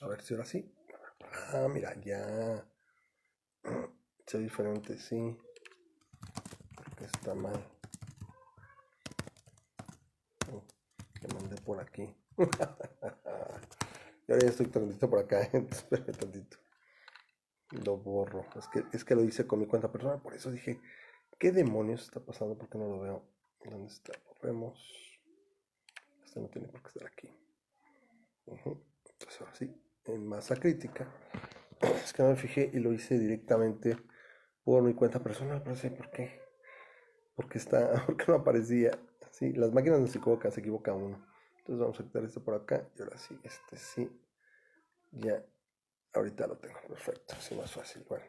A ver si ahora sí. Ah, mira, ya. Se diferente, sí. Porque está mal. Que mandé por aquí. y ahora ya estoy transmitiendo por acá. Espérame tantito. Lo borro. Es que, es que lo hice con mi cuenta personal. Por eso dije, ¿qué demonios está pasando? Porque no lo veo. ¿Dónde está? Borremos. Este no tiene por qué estar aquí. Entonces ahora sí, en masa crítica. Es que no me fijé y lo hice directamente por mi cuenta personal. No sé por qué. Porque está, porque no aparecía. Sí, las máquinas no se equivocan, se equivoca uno. Entonces vamos a quitar esto por acá. Y ahora sí, este sí. Ya. Ahorita lo tengo. Perfecto. Así más fácil. Bueno.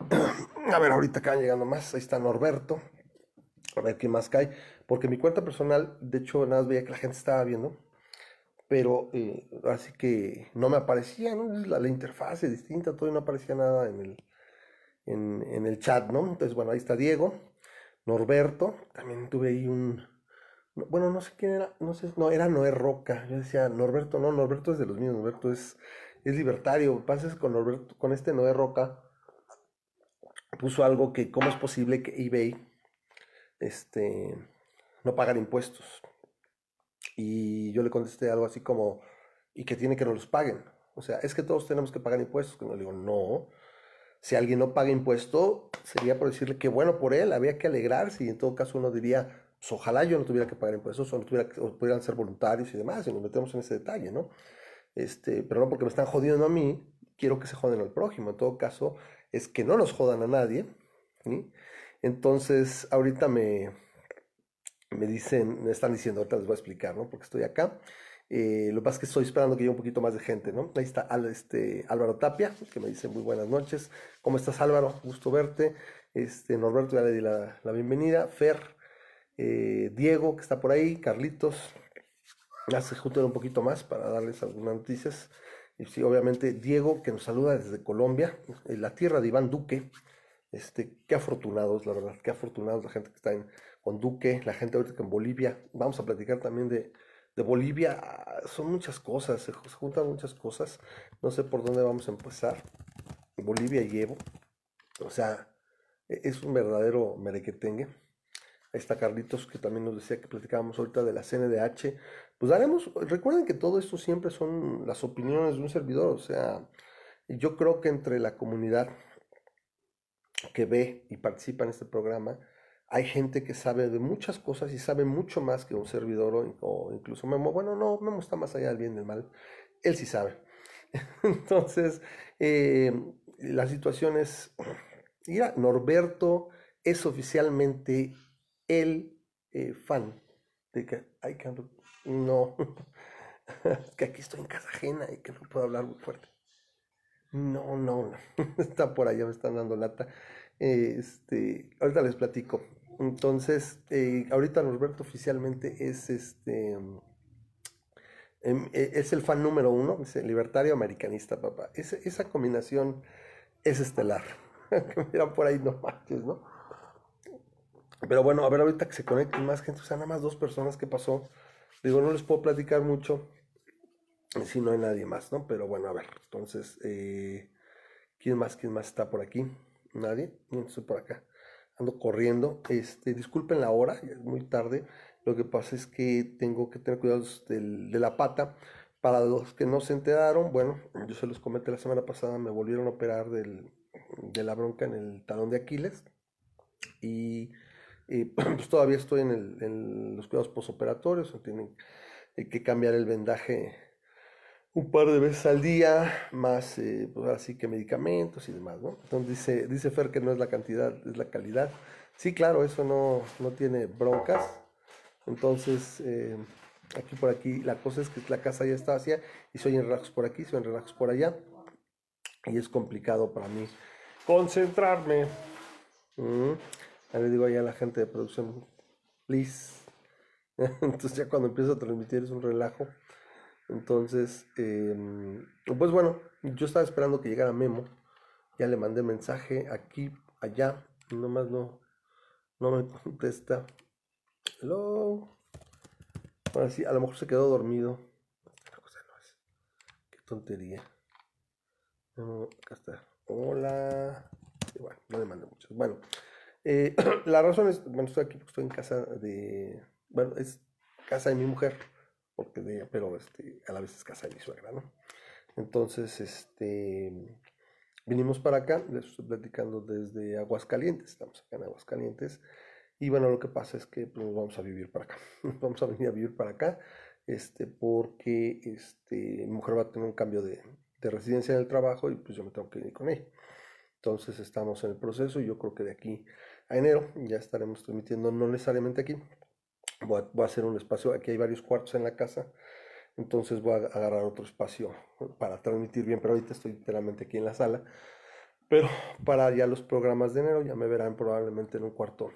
A ver, ahorita acaban llegando más. Ahí está Norberto. A ver qué más cae. Porque mi cuenta personal, de hecho, nada más veía que la gente estaba viendo. Pero eh, así que no me aparecía, ¿no? La, la interfaz es distinta, y no aparecía nada en el, en, en el chat, ¿no? Entonces, bueno, ahí está Diego, Norberto, también tuve ahí un, bueno, no sé quién era, no sé, no, era Noé Roca. Yo decía, Norberto, no, Norberto es de los míos, Norberto es, es libertario. Pases con Norberto, con este Noé Roca, puso algo que, ¿cómo es posible que eBay, este, no pagar impuestos? Y yo le contesté algo así como, ¿y que tiene que no los paguen? O sea, es que todos tenemos que pagar impuestos. No le digo, no. Si alguien no paga impuesto, sería por decirle que bueno por él, había que alegrarse y en todo caso uno diría, pues ojalá yo no tuviera que pagar impuestos o, no tuviera pudieran ser voluntarios y demás, y nos metemos en ese detalle, ¿no? Este, pero no porque me están jodiendo a mí, quiero que se joden al prójimo. En todo caso, es que no nos jodan a nadie. ¿sí? Entonces, ahorita me, me dicen, me están diciendo, ahorita les voy a explicar, ¿no? Porque estoy acá. Eh, lo que pasa es que estoy esperando que llegue un poquito más de gente, ¿no? Ahí está este, Álvaro Tapia, que me dice muy buenas noches. ¿Cómo estás, Álvaro? Gusto verte. Este, Norberto, ya le di la, la bienvenida. Fer, eh, Diego, que está por ahí, Carlitos. Ya se juntan un poquito más para darles algunas noticias. Y sí, obviamente, Diego, que nos saluda desde Colombia, en la tierra de Iván Duque. Este, qué afortunados, la verdad, qué afortunados la gente que está en, con Duque, la gente ahorita en Bolivia. Vamos a platicar también de, de Bolivia. Son muchas cosas, se, se juntan muchas cosas. No sé por dónde vamos a empezar. Bolivia y Evo. O sea, e- es un verdadero merequetengue. Ahí está Carlitos, que también nos decía que platicábamos ahorita de la CNDH. Pues daremos, recuerden que todo esto siempre son las opiniones de un servidor. O sea, yo creo que entre la comunidad que ve y participa en este programa, hay gente que sabe de muchas cosas y sabe mucho más que un servidor o, incluso Memo. Bueno, no, Memo está más allá del bien y del mal. Él sí sabe. Entonces, eh, la situación es, mira, Norberto es oficialmente el eh, fan de que, ay, no, que aquí estoy en casa ajena y que no puedo hablar muy fuerte. No, no, no, está por allá, me están dando lata. Este, ahorita les platico. Entonces, eh, ahorita Norberto oficialmente es este, em, e- es el fan número uno, libertario americanista, papá. Esa combinación es estelar. Que Mira por ahí, no manches, ¿no? Pero bueno, a ver ahorita que se conecten más gente, o sea, nada más dos personas que pasó. Digo, no les puedo platicar mucho si no hay nadie más, ¿no? Pero bueno, a ver, entonces, eh, ¿quién más? ¿Quién más está por aquí? ¿Nadie? No estoy por acá. Ando corriendo. Este, disculpen la hora, es muy tarde. Lo que pasa es que tengo que tener cuidados del- de la pata. Para los que no se enteraron, bueno, yo se los comenté la semana pasada, me volvieron a operar del- de la bronca en el talón de Aquiles y eh, pues todavía estoy en, el- en los cuidados posoperatorios, tienen eh, que cambiar el vendaje un par de veces al día, más eh, pues ahora sí que medicamentos y demás, ¿no? Entonces dice, dice Fer que no es la cantidad, es la calidad. Sí, claro, eso no, no tiene broncas. Entonces, eh, aquí por aquí, la cosa es que la casa ya está vacía y soy en relajos por aquí, soy en relajos por allá. Y es complicado para mí concentrarme. Mm. Le digo a la gente de producción, please. Entonces ya cuando empiezo a transmitir es un relajo. Entonces, em, pues bueno, yo estaba esperando que llegara Memo. Ya le mandé mensaje aquí, allá. Y nomás no, no me contesta. Hello. Ahora sí, a lo mejor se quedó dormido. Qué tontería. acá está. Hola. bueno, no le mando muchos. Bueno, eh, la razón es, bueno, estoy aquí porque estoy en casa de, bueno, es casa de mi mujer, porque de ella, pero este, a la vez es casa de mi suegra, ¿no? Entonces, este, vinimos para acá, les estoy platicando desde Aguascalientes, estamos acá en Aguascalientes, y bueno, lo que pasa es que pues, nos vamos a vivir para acá, vamos a venir a vivir para acá, este, porque este, mi mujer va a tener un cambio de, de residencia en el trabajo y pues yo me tengo que ir con ella. Entonces estamos en el proceso y yo creo que de aquí a enero ya estaremos transmitiendo, no necesariamente aquí, voy a, hacer un espacio, aquí hay varios cuartos en la casa, entonces voy a agarrar otro espacio para transmitir bien, pero ahorita estoy literalmente aquí en la sala. Pero para ya los programas de enero ya me verán probablemente en un cuarto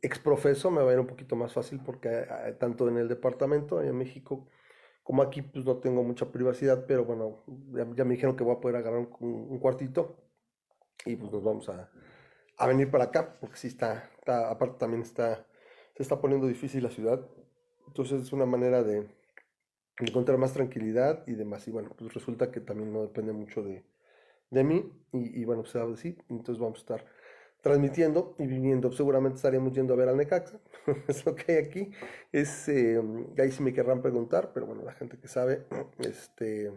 exprofeso, me va a ir un poquito más fácil porque eh, tanto en el departamento, en México, como aquí, pues no tengo mucha privacidad, pero bueno, ya, me dijeron que voy a poder agarrar un, cuartito y pues nos vamos a, a, venir para acá, porque sí está, está, aparte también está, se está poniendo difícil la ciudad. Entonces es una manera de encontrar más tranquilidad y demás. Y bueno, pues resulta que también no depende mucho de, de mí. Y, y, bueno, pues sí, entonces vamos a estar transmitiendo y viniendo. Seguramente estaríamos yendo a ver al Necaxa. es lo que hay aquí. Es, eh, ahí sí me querrán preguntar, pero bueno, la gente que sabe, este,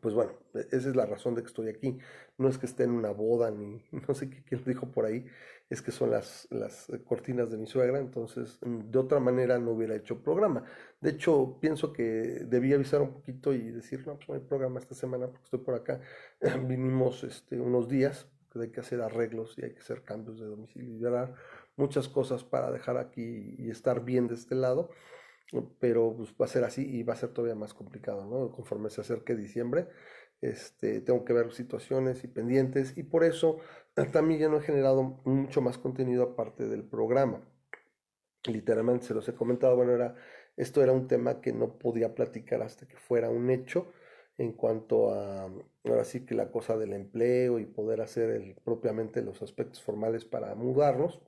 pues bueno, esa es la razón de que estoy aquí. No es que esté en una boda, ni no sé qué, lo dijo por ahí, es que son las, las cortinas de mi suegra, entonces mm, de otra manera no hubiera hecho programa. De hecho, pienso que debía avisar un poquito y decir, no, pues no hay programa esta semana porque estoy por acá. Vinimos este, unos días hay que hacer arreglos y hay que hacer cambios de domicilio y dar muchas cosas para dejar aquí y estar bien de este lado, pero pues, va a ser así y va a ser todavía más complicado, ¿no? Conforme se acerque diciembre, este, tengo que ver situaciones y pendientes y por eso también ya no he generado mucho más contenido aparte del programa. Literalmente se los he comentado, bueno, era, esto era un tema que no podía platicar hasta que fuera un hecho en cuanto a, ahora sí que la cosa del empleo y poder hacer propiamente los aspectos formales para mudarnos,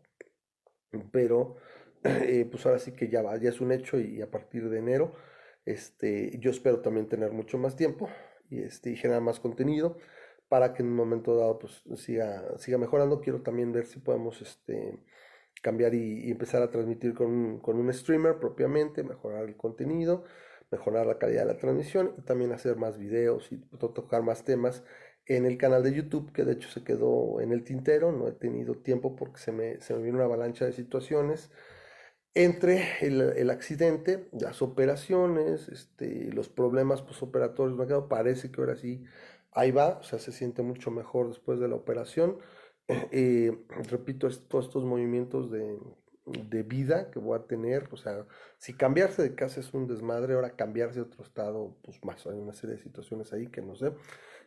pero eh, pues ahora sí que ya va, ya es un hecho y, a partir de enero, este, yo espero también tener mucho más tiempo y, este, generar más contenido para que en un momento dado pues siga, siga mejorando. Quiero también ver si podemos este, cambiar y, empezar a transmitir con con un streamer propiamente, mejorar el contenido mejorar la calidad de la transmisión y también hacer más videos y tocar más temas en el canal de YouTube, que de hecho se quedó en el tintero, no he tenido tiempo porque se me, se me vino una avalancha de situaciones entre el, accidente, las operaciones, este, los problemas postoperatorios, parece que ahora sí, ahí va, o sea, se siente mucho mejor después de la operación. Eh, repito, todos estos movimientos de, de vida que voy a tener, o sea, si cambiarse de casa es un desmadre, ahora cambiarse a otro estado, pues más, hay una serie de situaciones ahí que no sé.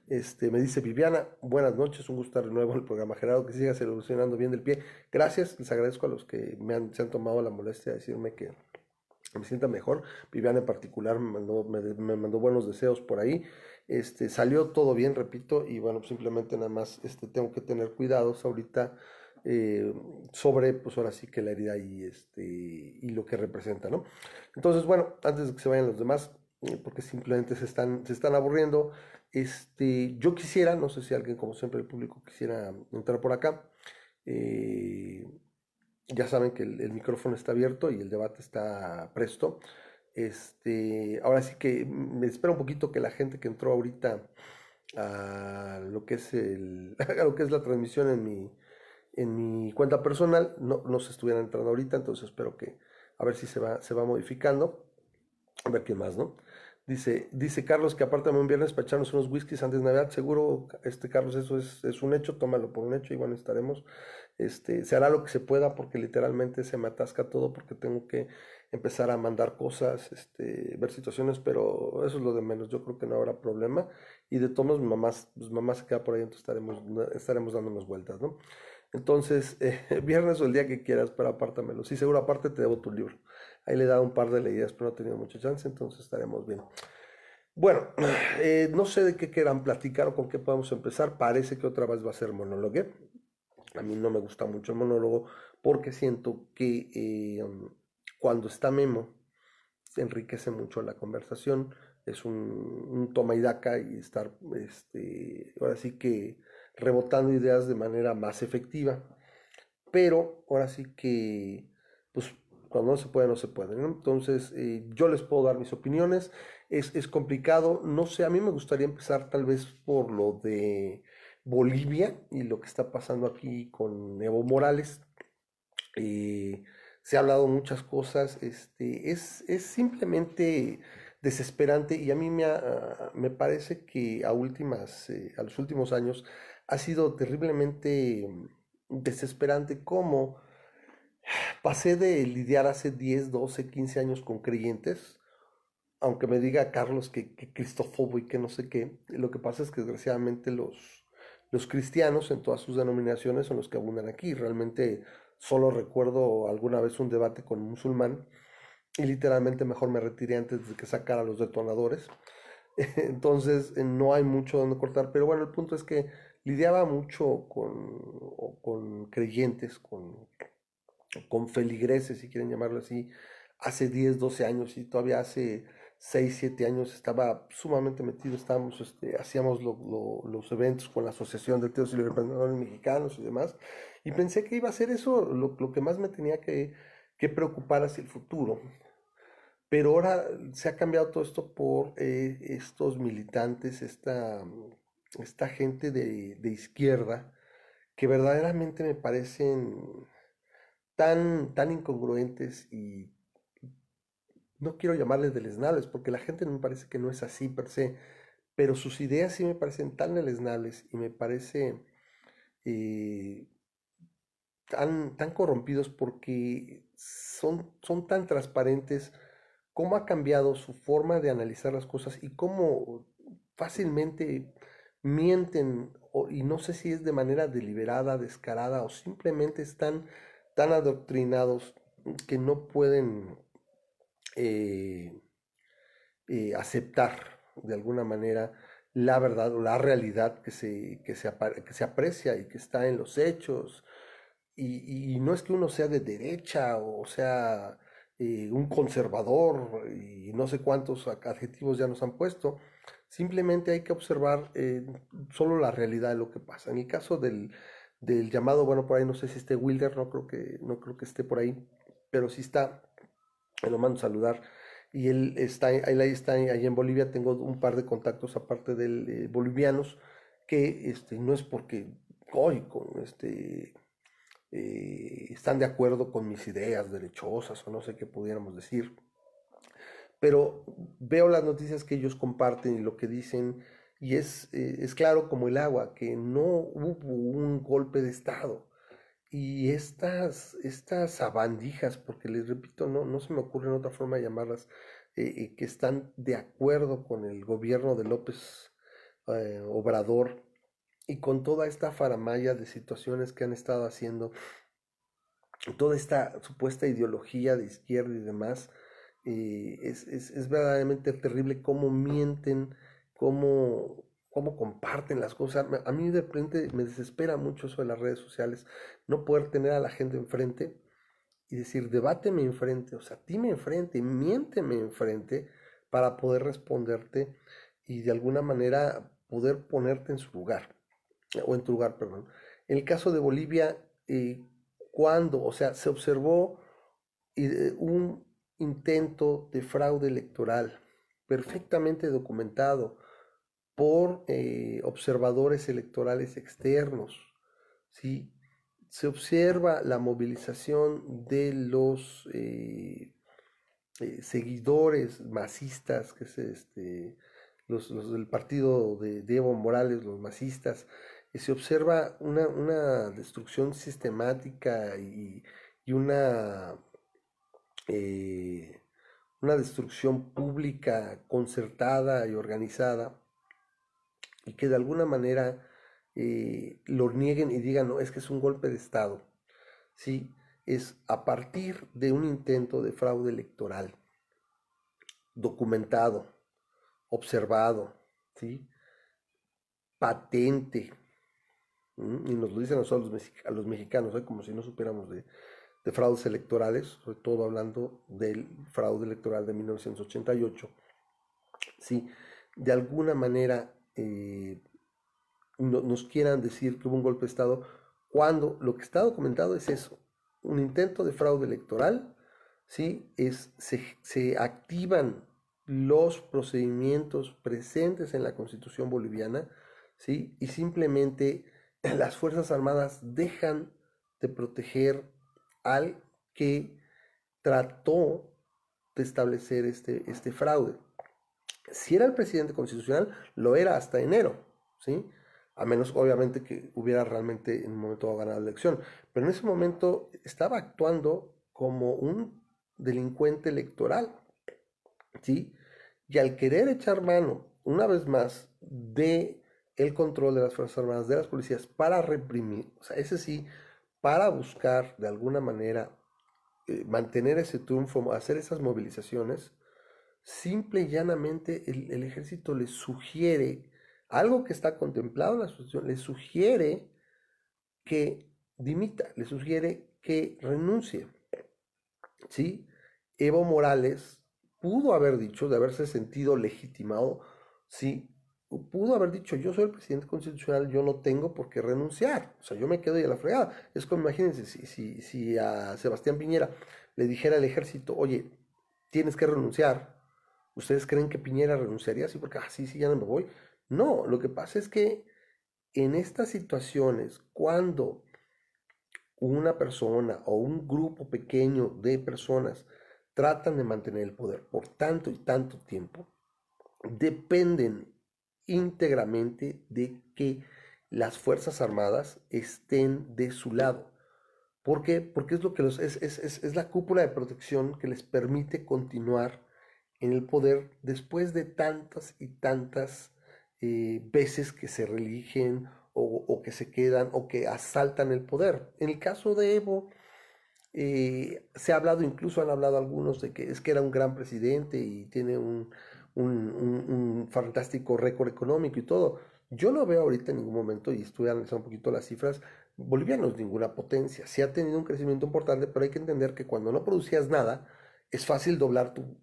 Este, me dice Viviana, buenas noches, un gusto de nuevo el programa Gerardo, que sigas evolucionando bien del pie. Gracias, les agradezco a los que me han, se han tomado la molestia de decirme que me sienta mejor. Viviana en particular me mandó, me, me mandó buenos deseos por ahí. Este, salió todo bien, repito, y bueno, simplemente nada más este, tengo que tener cuidados ahorita eh, sobre, pues ahora sí que la herida y, este, y lo que representa, ¿no? Entonces, bueno, antes de que se vayan los demás, eh, porque simplemente se están, se están aburriendo, este, yo quisiera, no sé si alguien, como siempre, el público quisiera entrar por acá. Eh, ya saben que el, micrófono está abierto y el debate está presto. Este, ahora sí que me espera un poquito que la gente que entró ahorita a lo que es el, a lo que es la transmisión en mi, en mi cuenta personal, no, no se estuvieran entrando ahorita, entonces espero que a ver si se va, se va modificando. A ver quién más, ¿no? Dice, dice Carlos que aparte de un viernes para echarnos unos whiskies antes de Navidad. Seguro, este Carlos, eso es, es, un hecho, tómalo por un hecho y bueno, estaremos. Este, se hará lo que se pueda porque literalmente se me atasca todo porque tengo que empezar a mandar cosas, este, ver situaciones, pero eso es lo de menos. Yo creo que no habrá problema. Y de todos mi mamá, pues mamá se queda por ahí, entonces estaremos, estaremos dándonos vueltas, ¿no? Entonces, eh, viernes o el día que quieras, pero apártamelo. Sí, seguro, aparte te debo tu libro. Ahí le he dado un par de leídas, pero no he tenido mucha chance, entonces estaremos bien. Bueno, eh, no sé de qué quieran platicar o con qué podemos empezar. Parece que otra vez va a ser monólogo. A mí no me gusta mucho el monólogo porque siento que eh, cuando está Memo enriquece mucho la conversación. es un, toma y daca y estar, este, ahora sí que rebotando ideas de manera más efectiva. Pero ahora sí que, pues cuando no se puede, no se puede. Entonces, eh, yo les puedo dar mis opiniones. Es, es, complicado. No sé, a mí me gustaría empezar tal vez por lo de Bolivia y lo que está pasando aquí con Evo Morales. Eh, se ha hablado muchas cosas. Este, es, es simplemente desesperante y a mí me, me parece que a, últimas, eh, a los últimos años ha sido terriblemente desesperante cómo pasé de lidiar hace 10, 12, 15 años con creyentes, aunque me diga Carlos que, que cristofobo y que no sé qué, lo que pasa es que desgraciadamente los, los cristianos en todas sus denominaciones son los que abundan aquí. Realmente solo recuerdo alguna vez un debate con un musulmán y literalmente mejor me retiré antes de que sacara los detonadores. Entonces no hay mucho donde cortar, pero bueno, el punto es que lidiaba mucho con, con creyentes, con, con feligreses, si quieren llamarlo así, hace 10, 12 años y todavía hace 6, 7 años estaba sumamente metido, estábamos, este, hacíamos los eventos con la Asociación de Teos y Emprendedores Mexicanos y demás, y pensé que iba a ser eso lo, lo que más me tenía que, que, preocupar hacia el futuro. Pero ahora se ha cambiado todo esto por eh, estos militantes, esta esta gente de, izquierda que verdaderamente me parecen tan, tan incongruentes y no quiero llamarles deleznables porque la gente me parece que no es así per se, pero sus ideas sí me parecen tan deleznables y me parece eh, tan, tan corrompidos porque son, son tan transparentes cómo ha cambiado su forma de analizar las cosas y cómo fácilmente mienten y no sé si es de manera deliberada, descarada o simplemente están tan adoctrinados que no pueden eh, eh, aceptar de alguna manera la verdad o la realidad que se, que se, que se aprecia y que está en los hechos. Y, no es que uno sea de derecha o sea eh, un conservador y no sé cuántos adjetivos ya nos han puesto, Simplemente hay que observar solo la realidad de lo que pasa. En el caso del, llamado, bueno, por ahí no sé si esté Wilder, no creo que, no creo que esté por ahí, pero si está, lo mando a saludar. Y él está, él ahí está ahí en Bolivia, tengo un par de contactos aparte de bolivianos, que este, no es porque hoy con este eh, están de acuerdo con mis ideas derechosas o no sé qué pudiéramos decir pero veo las noticias que ellos comparten y lo que dicen, y es, eh, es claro como el agua, que no hubo un golpe de Estado. Y estas, estas sabandijas, porque les repito, no, no se me ocurre otra forma de llamarlas, eh, eh, que están de acuerdo con el gobierno de López Obrador y con toda esta faramaya de situaciones que han estado haciendo, toda esta supuesta ideología de izquierda y demás, es, es, es, verdaderamente terrible cómo mienten, cómo, cómo comparten las cosas. A mí de repente me desespera mucho eso de las redes sociales, no poder tener a la gente enfrente y decir, debáteme enfrente, o sea, dime enfrente, miénteme enfrente para poder responderte y de alguna manera poder ponerte en su lugar, o en tu lugar, perdón. El caso de Bolivia, eh, cuando, o sea, se observó eh, un intento de fraude electoral perfectamente documentado por eh, observadores electorales externos. ¿sí? Se observa la movilización de los eh, eh, seguidores masistas, que es este, los, del partido de, Evo Morales, los masistas, y se observa una, destrucción sistemática y una eh, una destrucción pública concertada y organizada y que de alguna manera eh, lo nieguen y digan, no, es que es un golpe de Estado. ¿sí? Es a partir de un intento de fraude electoral documentado, observado, ¿sí? patente, y nos lo dicen a nosotros a los mexicanos, ¿eh? como si no supiéramos de, de fraudes electorales, sobre todo hablando del fraude electoral de 1988, ¿sí? de alguna manera eh, nos quieran decir que hubo un golpe de Estado, cuando lo que está documentado es eso, un intento de fraude electoral, ¿sí? es, se, se activan los procedimientos presentes en la Constitución boliviana, ¿sí? y simplemente las Fuerzas Armadas dejan de proteger al que trató de establecer este, este fraude. Si era el presidente constitucional, lo era hasta enero, ¿sí? A menos, obviamente, que hubiera realmente en un momento ganado la elección. Pero en ese momento estaba actuando como un delincuente electoral, ¿sí? Y al querer echar mano, una vez más, de el control de las Fuerzas Armadas, de las policías, para reprimir, o sea, ese sí, para buscar de alguna manera eh, mantener ese triunfo, hacer esas movilizaciones, simple y llanamente el, ejército le sugiere algo que está contemplado en la situación, le sugiere que dimita, le sugiere que renuncie. ¿Sí? Evo Morales pudo haber dicho, de haberse sentido legitimado, sí, pudo haber dicho, yo soy el presidente constitucional, yo no tengo por qué renunciar, o sea, yo me quedo y a la fregada. Es como, imagínense, si, si, si a Sebastián Piñera le dijera al ejército, oye, tienes que renunciar, ¿ustedes creen que Piñera renunciaría así porque, ah, sí, ya no me voy? No, lo que pasa es que en estas situaciones, cuando una persona o un grupo pequeño de personas tratan de mantener el poder por tanto y tanto tiempo, dependen íntegramente de que las Fuerzas Armadas estén de su lado. ¿Por qué? Porque es lo que los, es, es, es, la cúpula de protección que les permite continuar en el poder después de tantas y tantas eh, veces que se religen o, que se quedan o que asaltan el poder. En el caso de Evo, eh, se ha hablado, incluso han hablado algunos de que es que era un gran presidente y tiene un, un, fantástico récord económico y todo. Yo no veo ahorita en ningún momento, y estuve analizando un poquito las cifras, Bolivia no es ninguna potencia. Sí ha tenido un crecimiento importante, pero hay que entender que cuando no producías nada, es fácil doblar tu,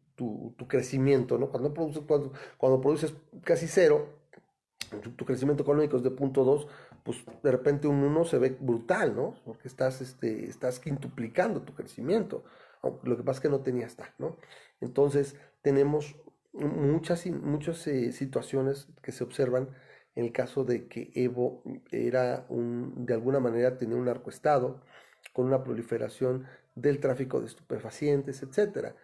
tu, crecimiento, ¿no? Cuando, produces, cuando, cuando produces casi cero, tu, crecimiento económico es de punto dos, pues de repente un uno se ve brutal, ¿no? Porque estás, este, estás quintuplicando tu crecimiento. Lo que pasa es que no tenías tal, ¿no? Entonces, tenemos muchas, muchas eh, situaciones que se observan en el caso de que Evo era un, de alguna manera tenía un narcoestado con una proliferación del tráfico de estupefacientes, etcétera.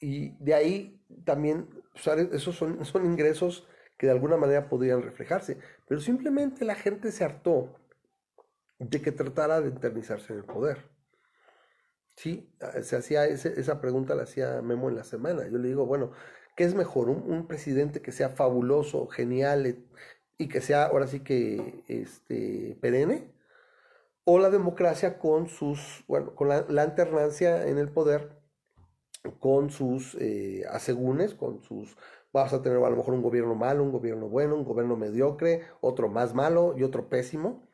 Y de ahí también, esos son, son ingresos que de alguna manera podrían reflejarse, pero simplemente la gente se hartó de que tratara de eternizarse en el poder. Sí, se hacía esa pregunta, la hacía Memo en la semana. Yo le digo, bueno, ¿Qué es mejor? Un, presidente que sea fabuloso, genial y que sea ahora sí que este, perenne? ¿O la democracia con sus, bueno, con la, alternancia en el poder, con sus eh, asegúnes, con sus, vas a tener a lo mejor un gobierno malo, un gobierno bueno, un gobierno mediocre, otro más malo y otro pésimo?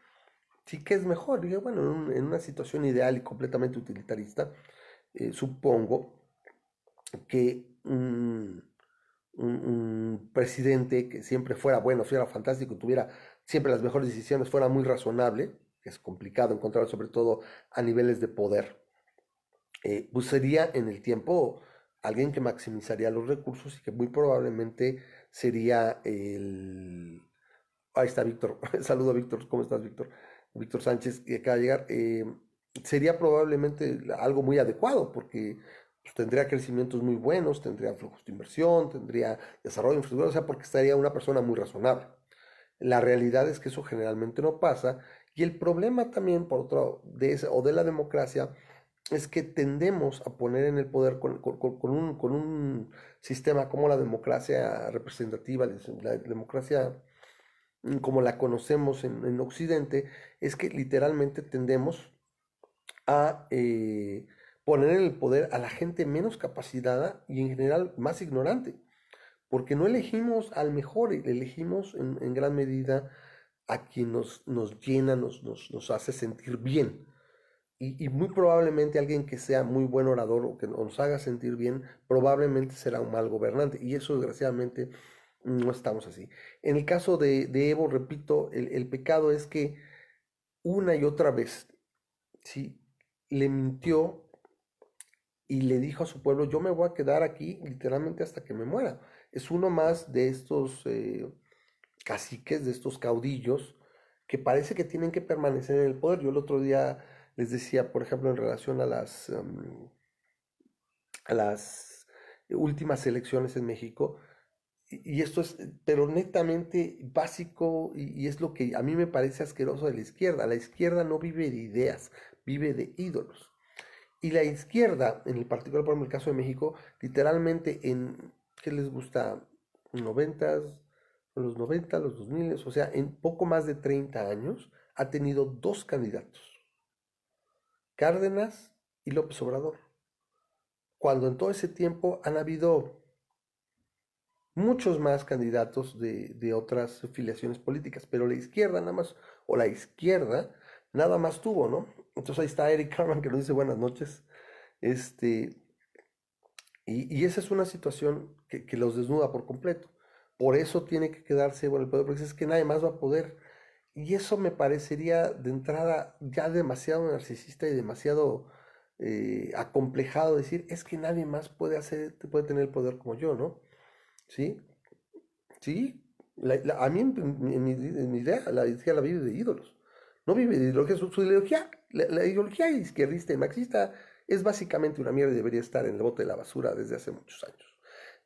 Sí, ¿qué es mejor? bueno, en, una situación ideal y completamente utilitarista, eh, supongo que un, presidente que siempre fuera bueno, fuera fantástico, tuviera siempre las mejores decisiones, fuera muy razonable, que es complicado encontrar sobre todo a niveles de poder, eh, pues sería en el tiempo alguien que maximizaría los recursos y que muy probablemente sería el... Ahí está Víctor, saludo a Víctor, ¿cómo estás Víctor? Víctor Sánchez, que acaba de llegar. Eh, sería probablemente algo muy adecuado porque pues, tendría crecimientos muy buenos, tendría flujos de inversión, tendría desarrollo de infraestructura, o sea, porque estaría una persona muy razonable. La realidad es que eso generalmente no pasa y el problema también, por otro, de ese, o de la democracia, es que tendemos a poner en el poder con, un, con un, sistema como la democracia representativa, la democracia mm, como la conocemos en, en Occidente, es que literalmente tendemos a eh, poner en el poder a la gente menos capacitada y en general más ignorante, porque no elegimos al mejor, elegimos en, gran medida a quien nos, nos llena, nos, nos, hace sentir bien. Y, muy probablemente alguien que sea muy buen orador o que nos haga sentir bien, probablemente será un mal gobernante. Y eso desgraciadamente No estamos así. En el caso de, de Evo, repito, el, el, pecado es que una y otra vez, ¿sí? Le mintió y le dijo a su pueblo, yo me voy a quedar aquí literalmente hasta que me muera. Es uno más de estos eh, caciques, de estos caudillos, que parece que tienen que permanecer en el poder. Yo el otro día les decía, por ejemplo, en relación a las, las últimas elecciones en México, y esto es, pero netamente básico, y, es lo que a mí me parece asqueroso de la izquierda. La izquierda no vive de ideas, vive de ídolos. Y la izquierda, en el particular, por ejemplo, el caso de México, literalmente en, ¿qué les gusta? 90, los 90, los 2000, o sea, en poco más de 30 años, ha tenido dos candidatos. Cárdenas y López Obrador. Cuando en todo ese tiempo han habido muchos más candidatos de, otras filiaciones políticas, pero la izquierda nada más, o la izquierda nada más tuvo, ¿no? Entonces ahí está Eric Carman que nos dice buenas noches. Este, y, esa es una situación que, los desnuda por completo. Por eso tiene que quedarse bueno el poder, porque es que nadie más va a poder. Y eso me parecería de entrada ya demasiado narcisista y demasiado eh, acomplejado decir, es que nadie más puede hacer, puede tener el poder como yo, ¿no? ¿Sí? Sí. a mí, en, mi, idea, la izquierda vive de ídolos. No vive de ideología. Su, ideología, la, ideología izquierdista y marxista es básicamente una mierda y debería estar en el bote de la basura desde hace muchos años.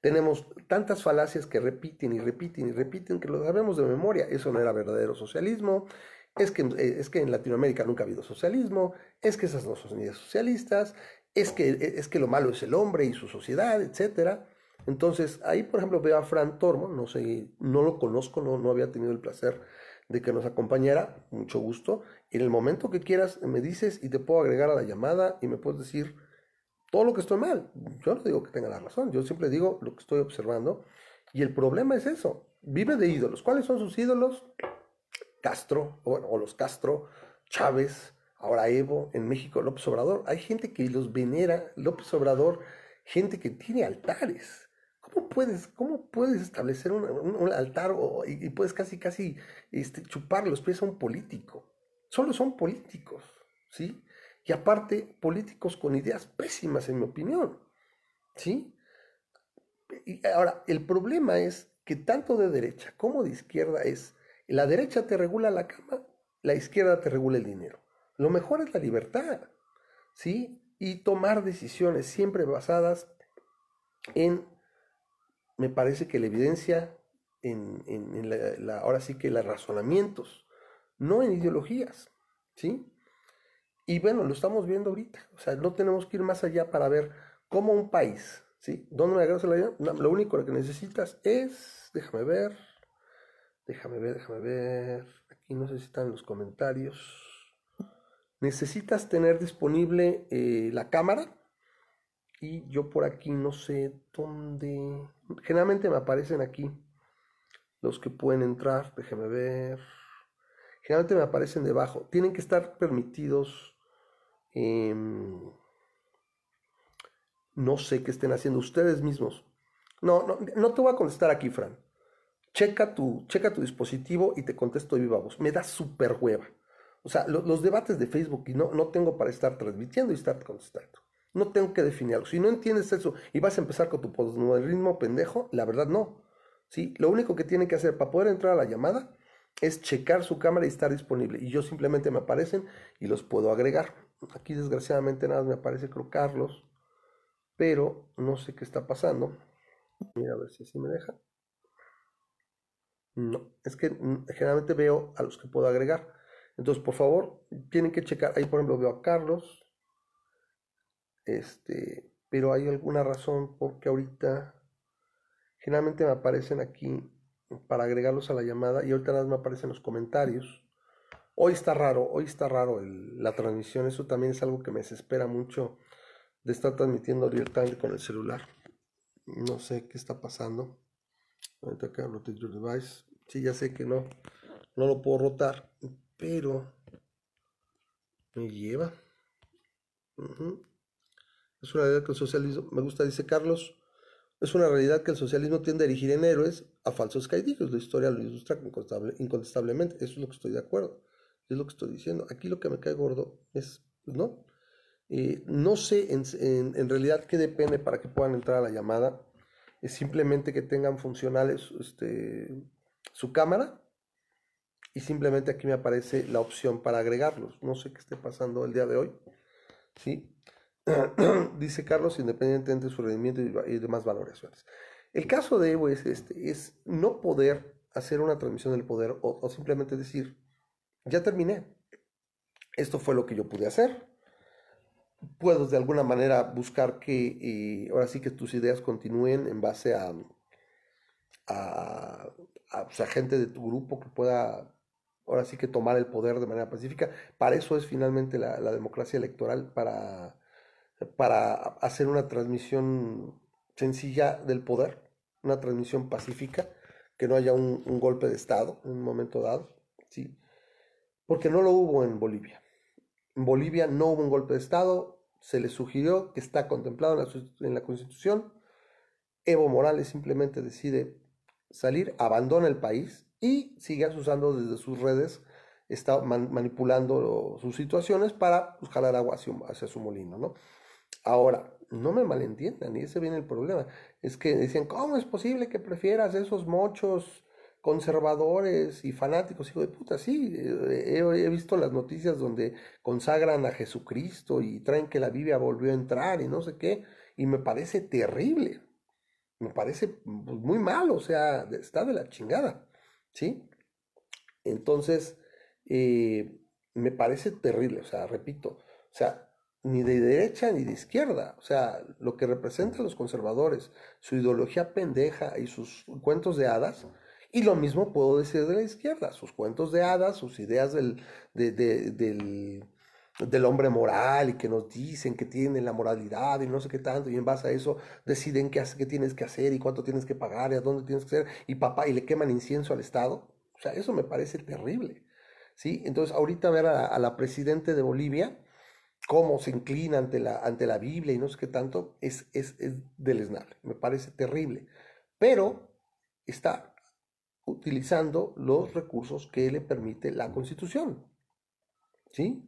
Tenemos tantas falacias que repiten y repiten y repiten que lo sabemos de memoria. Eso no era verdadero socialismo. Es que, es que en Latinoamérica nunca ha habido socialismo. Es que esas no son ideas socialistas. Es que, es que lo malo es el hombre y su sociedad, etcétera. Entonces, ahí, por ejemplo, veo a Fran Tormo, no sé, no lo conozco, no, no había tenido el placer de que nos acompañara, mucho gusto. En el momento que quieras, me dices y te puedo agregar a la llamada y me puedes decir todo lo que estoy mal. Yo no digo que tenga la razón, yo siempre digo lo que estoy observando. Y el problema es eso, vive de ídolos. ¿Cuáles son sus ídolos? Castro, o, o los Castro, Chávez, ahora Evo, en México López Obrador. Hay gente que los venera, López Obrador, gente que tiene altares ¿Cómo puedes, cómo puedes establecer un, altar y, puedes casi, casi este, chupar los pies a un político? Solo son políticos, ¿sí? Y aparte, políticos con ideas pésimas, en mi opinión, ¿sí? Y ahora, el problema es que tanto de derecha como de izquierda es, la derecha te regula la cama, la izquierda te regula el dinero. Lo mejor es la libertad, ¿sí? Y tomar decisiones siempre basadas en me parece que la evidencia en, la, ahora sí que los razonamientos, no en ideologías, ¿sí? Y bueno, lo estamos viendo ahorita, o sea, no tenemos que ir más allá para ver cómo un país, ¿sí? ¿Dónde me agarras la idea? lo único que necesitas es, déjame ver, déjame ver, déjame ver, aquí no sé si están los comentarios. Necesitas tener disponible eh, la cámara, y yo por aquí no sé dónde. Generalmente me aparecen aquí los que pueden entrar. Déjeme ver. Generalmente me aparecen debajo. Tienen que estar permitidos. No sé qué estén haciendo ustedes mismos. No, no, no te voy a contestar aquí, Fran. Checa tu, checa tu dispositivo y te contesto y viva voz. Me da súper hueva. O sea, los debates de Facebook y no, no tengo para estar transmitiendo y estar contestando. No tengo que definirlo. Si no entiendes eso y vas a empezar con tu postmodernismo pendejo, la verdad no. ¿sí? Lo único que tiene que hacer para poder entrar a la llamada es checar su cámara y estar disponible. Y yo simplemente me aparecen y los puedo agregar. Aquí desgraciadamente nada me aparece creo Carlos, pero no sé qué está pasando. Mira a ver si así me deja. No, es que mm, generalmente veo a los que puedo agregar. Entonces, por favor, tienen que checar. Ahí, por ejemplo, veo a Carlos, este, pero hay alguna razón porque ahorita generalmente me aparecen aquí para agregarlos a la llamada y ahorita nada más me aparecen los comentarios. Hoy está raro, hoy está raro la transmisión, eso también es algo que me desespera mucho de estar transmitiendo directamente con el celular. No sé qué está pasando. Ahorita acá rotate your device. Sí, ya sé que no, no lo puedo rotar, pero me lleva. Es una realidad que el socialismo, me gusta, dice Carlos, es una realidad que el socialismo tiende a erigir en héroes a falsos caidillos. La historia lo ilustra incontestablemente. Eso es lo que estoy de acuerdo. Es lo que estoy diciendo. Aquí lo que me cae gordo es, pues, ¿no? Eh, no sé en, en, realidad qué depende para que puedan entrar a la llamada. Es simplemente que tengan funcionales este, su cámara y simplemente aquí me aparece la opción para agregarlos. No sé qué esté pasando el día de hoy. ¿sí? Dice Carlos, independientemente de su rendimiento y demás valoraciones. El caso de Evo es este, es no poder hacer una transmisión del poder o, simplemente decir, ya terminé. Esto fue lo que yo pude hacer. Puedo de alguna manera buscar que eh, ahora sí que tus ideas continúen en base a, a, gente de tu grupo que pueda ahora sí que tomar el poder de manera pacífica. Para eso es finalmente la, democracia electoral, para, para hacer una transmisión sencilla del poder, una transmisión pacífica, que no haya un, golpe de Estado en un momento dado, ¿sí? Porque no lo hubo en Bolivia. En Bolivia no hubo un golpe de Estado, se le sugirió que está contemplado en la, Constitución, Evo Morales simplemente decide salir, abandona el país y sigue usando desde sus redes, está manipulando sus situaciones para pues, jalar agua hacia, hacia su molino, ¿no? Ahora, no me malentiendan, y ese viene el problema. Es que decían, ¿cómo es posible que prefieras esos mochos conservadores y fanáticos? Hijo de puta, sí, eh, he, visto las noticias donde consagran a Jesucristo y traen que la Biblia volvió a entrar y no sé qué, y me parece terrible. Me parece pues, muy mal, o sea, está de la chingada, ¿sí? Entonces, eh, me parece terrible, o sea, repito, o sea, ni de derecha ni de izquierda. O sea, lo que representan los conservadores, su ideología pendeja y sus cuentos de hadas. Y lo mismo puedo decir de la izquierda, sus cuentos de hadas, sus ideas del, del, del hombre moral y que nos dicen que tienen la moralidad y no sé qué tanto, y en base a eso deciden qué, qué tienes que hacer y cuánto tienes que pagar y a dónde tienes que hacer, y papá, y le queman incienso al Estado. O sea, eso me parece terrible. ¿sí? Entonces, ahorita ver a, a la presidente de Bolivia, cómo se inclina ante la, ante la Biblia y no sé qué tanto, es, es, es deleznable, me parece terrible. Pero está utilizando los recursos que le permite la Constitución. ¿Sí?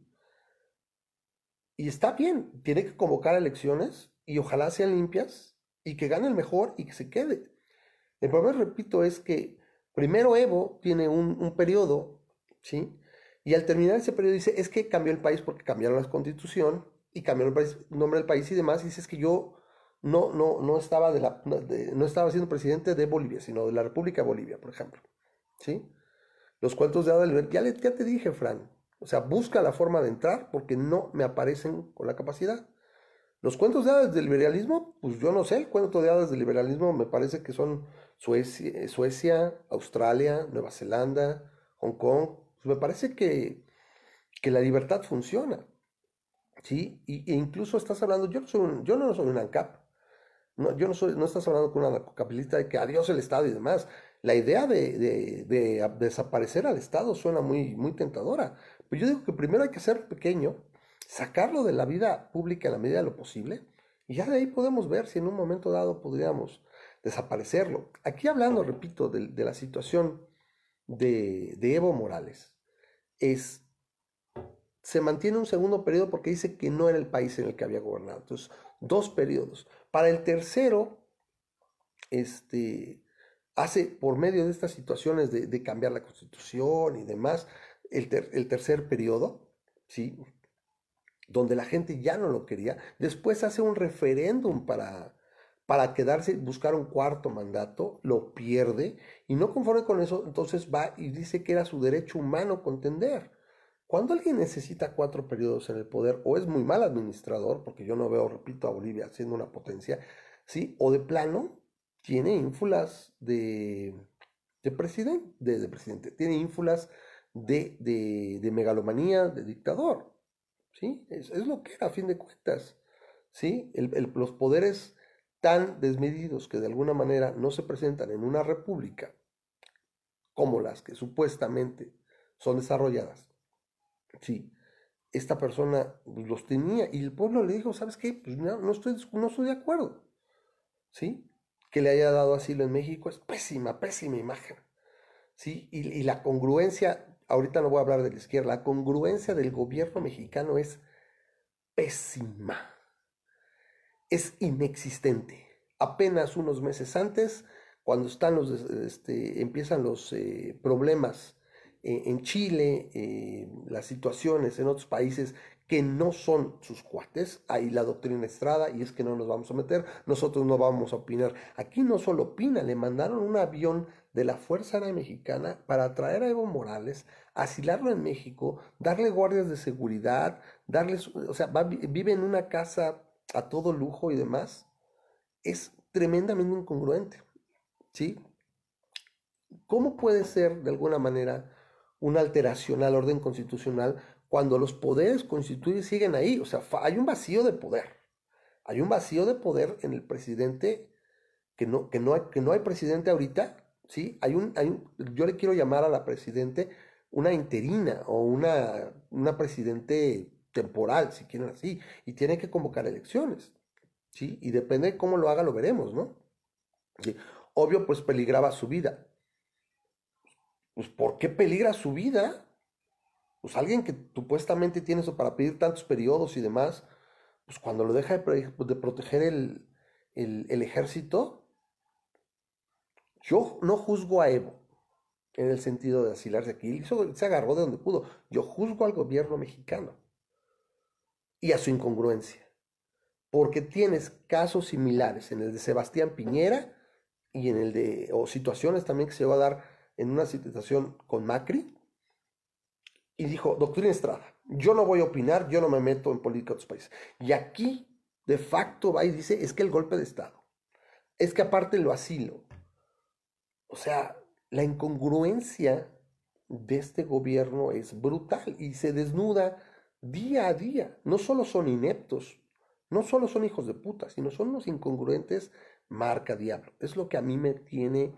Y está bien, tiene que convocar elecciones y ojalá sean limpias y que gane el mejor y que se quede. El problema, repito, es que primero Evo tiene un, periodo, ¿sí? Y al terminar ese periodo dice, es que cambió el país porque cambiaron la constitución y cambiaron el, nombre del país y demás. Y dice, es que yo no, no, no, estaba de la, no estaba siendo presidente de Bolivia, sino de la República de Bolivia, por ejemplo. ¿Sí? Los cuentos de Ada ya, ya te dije, Fran. O sea, busca la forma de entrar porque no me aparecen con la capacidad. Los cuentos de hadas del liberalismo, pues yo no sé, el cuento de hadas del liberalismo me parece que son Suecia, Suecia Australia, Nueva Zelanda, Hong Kong, pues, me parece que, la libertad funciona. ¿sí? Y, e incluso estás hablando, yo no soy, un, yo no soy un ANCAP. No, yo no, soy, no estás hablando con una capitalista de que adiós el Estado y demás. La idea de, desaparecer al Estado suena muy, muy tentadora. Pero yo digo que primero hay que ser pequeño, sacarlo de la vida pública en la medida de lo posible, y ya de ahí podemos ver si en un momento dado podríamos desaparecerlo. Aquí hablando, repito, de, de la situación de, Evo Morales es, se mantiene un segundo periodo porque dice que no era el país en el que había gobernado. Entonces, dos periodos. Para el tercero, este, hace por medio de estas situaciones de, cambiar la constitución y demás, el, el, tercer periodo, ¿sí? donde la gente ya no lo quería, después hace un referéndum para, para quedarse, buscar un cuarto mandato, lo pierde y no conforme con eso, entonces va y dice que era su derecho humano contender. Cuando alguien necesita cuatro periodos en el poder, o es muy mal administrador, porque yo no veo, repito, a Bolivia siendo una potencia, ¿sí? O de plano, tiene ínfulas de, de, presidente, de, presidente, tiene ínfulas de, de, megalomanía, de dictador, ¿sí? Es, lo que era, a fin de cuentas, ¿sí? los poderes tan desmedidos que de alguna manera no se presentan en una república como las que supuestamente son desarrolladas. Sí, esta persona los tenía y el pueblo le dijo, ¿sabes qué? Pues no, estoy, no estoy de acuerdo. ¿Sí? que le haya dado asilo en México es pésima, pésima imagen. ¿sí? Y, la congruencia, ahorita no voy a hablar de la izquierda, la congruencia del gobierno mexicano es pésima, es inexistente. Apenas unos meses antes, cuando están los, este, empiezan los eh, problemas eh, en Chile, eh, las situaciones en otros países que no son sus cuates, ahí la doctrina Estrada, y es que no nos vamos a meter, nosotros no vamos a opinar. Aquí no solo opina, le mandaron un avión de la Fuerza Aérea Mexicana para traer a Evo Morales, asilarlo en México, darle guardias de seguridad, darles, o sea, vive en una casa a todo lujo y demás. Es tremendamente incongruente, ¿sí? ¿Cómo puede ser, de alguna manera, una alteración al orden constitucional cuando los poderes constituyentes siguen ahí. O sea, hay un vacío de poder. Hay un vacío de poder en el presidente que no, que no, hay, que no hay presidente ahorita. ¿sí? Hay un, hay yo le quiero llamar a la presidente una interina o una, una presidente temporal, si quieren así, y tiene que convocar elecciones. ¿sí? Y depende de cómo lo haga, lo veremos, ¿no? Obvio, pues peligraba su vida pues ¿por qué peligra su vida? Pues alguien que supuestamente tiene eso para pedir tantos periodos y demás, pues cuando lo deja de, proteger el, ejército, yo no juzgo a Evo en el sentido de asilarse aquí, se agarró de donde pudo. Yo juzgo al gobierno mexicano y a su incongruencia, porque tienes casos similares en el de Sebastián Piñera y en el de, o situaciones también que se va a dar en una situación con Macri y dijo, doctrina Estrada, yo no voy a opinar, yo no me meto en política de otros países. Y aquí, de facto, va y dice, es que el golpe de Estado, es que aparte lo asilo. O sea, la incongruencia de este gobierno es brutal y se desnuda día a día. No solo son ineptos, no solo son hijos de puta, sino son los incongruentes marca diablo. Es lo que a mí me tiene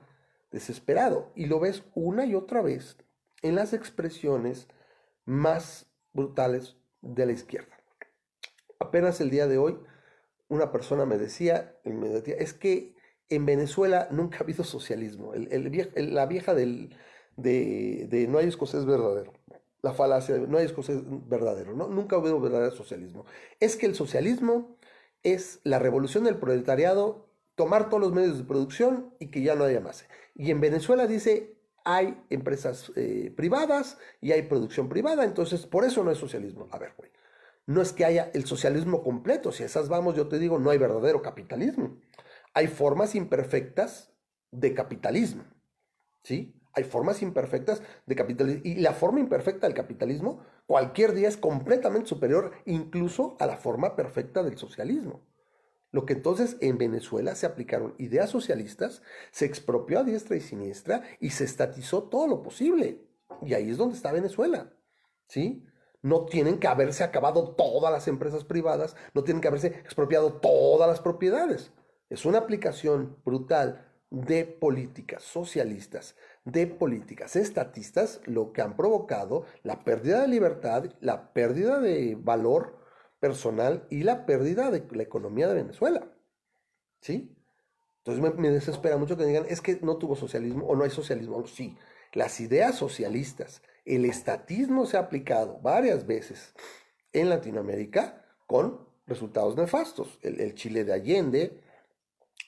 desesperado. Y lo ves una y otra vez en las expresiones más brutales de la izquierda. Apenas el día de hoy, una persona me decía, me decía es que en Venezuela nunca ha habido socialismo. la vieja del, de, no hay escocés verdadero. La falacia de no hay escocés verdadero. ¿no? Nunca ha habido verdadero socialismo. Es que el socialismo es la revolución del proletariado, tomar todos los medios de producción y que ya no haya más. Y en Venezuela dice, hay empresas eh, privadas y hay producción privada, entonces por eso no es socialismo. A ver, güey, no es que haya el socialismo completo, si esas vamos, yo te digo, no hay verdadero capitalismo. Hay formas imperfectas de capitalismo, ¿sí? Hay formas imperfectas de capitalismo. Y la forma imperfecta del capitalismo cualquier día es completamente superior incluso a la forma perfecta del socialismo. Lo que entonces en Venezuela se aplicaron ideas socialistas, se expropió a diestra y siniestra y se estatizó todo lo posible. Y ahí es donde está Venezuela. ¿Sí? No tienen que haberse acabado todas las empresas privadas, no tienen que haberse expropiado todas las propiedades. Es una aplicación brutal de políticas socialistas, de políticas estatistas, lo que han provocado la pérdida de libertad, la pérdida de valor personal y la pérdida de la economía de Venezuela. ¿Sí? Entonces me, desespera mucho que digan, es que no tuvo socialismo o no hay socialismo. Sí, las ideas socialistas, el estatismo se ha aplicado varias veces en Latinoamérica con resultados nefastos. El, Chile de Allende,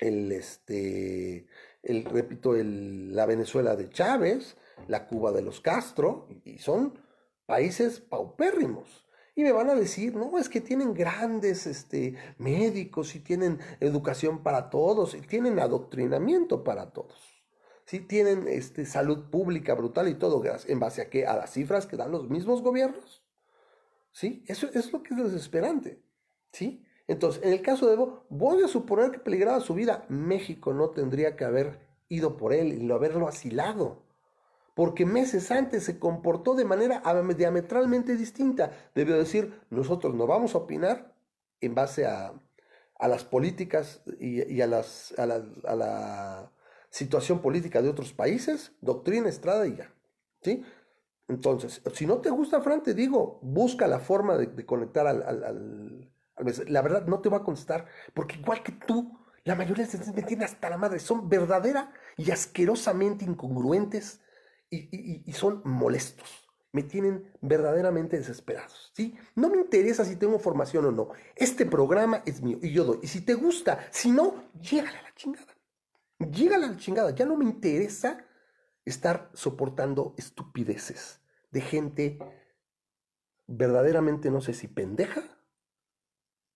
el, este, el, repito, el, la Venezuela de Chávez, la Cuba de los Castro, y son países paupérrimos. Y me van a decir, no, es que tienen grandes este, médicos y tienen educación para todos y tienen adoctrinamiento para todos. Sí, tienen este, salud pública brutal y todo, ¿en base a qué? A las cifras que dan los mismos gobiernos. ¿Sí? Eso, es lo que es desesperante. ¿Sí? Entonces, en el caso de Evo, voy a suponer que peligraba su vida. México no tendría que haber ido por él y haberlo asilado porque meses antes se comportó de manera diametralmente distinta. Debió decir, nosotros no vamos a opinar en base a, las políticas y, a, las, a, la, situación política de otros países, doctrina, estrada y ya. ¿sí? Entonces, si no te gusta, Fran, te digo, busca la forma de, conectar al, al, La verdad, no te va a contestar, porque igual que tú, La mayoría de sentencias me tienen hasta la madre. Son verdadera y asquerosamente incongruentes y, son molestos. Me tienen verdaderamente desesperados. ¿sí? No me interesa si tengo formación o no. Este programa es mío y yo doy. Y si te gusta, si no, llégale a la chingada. Llégale a la chingada. Ya no me interesa estar soportando estupideces de gente verdaderamente, no sé si pendeja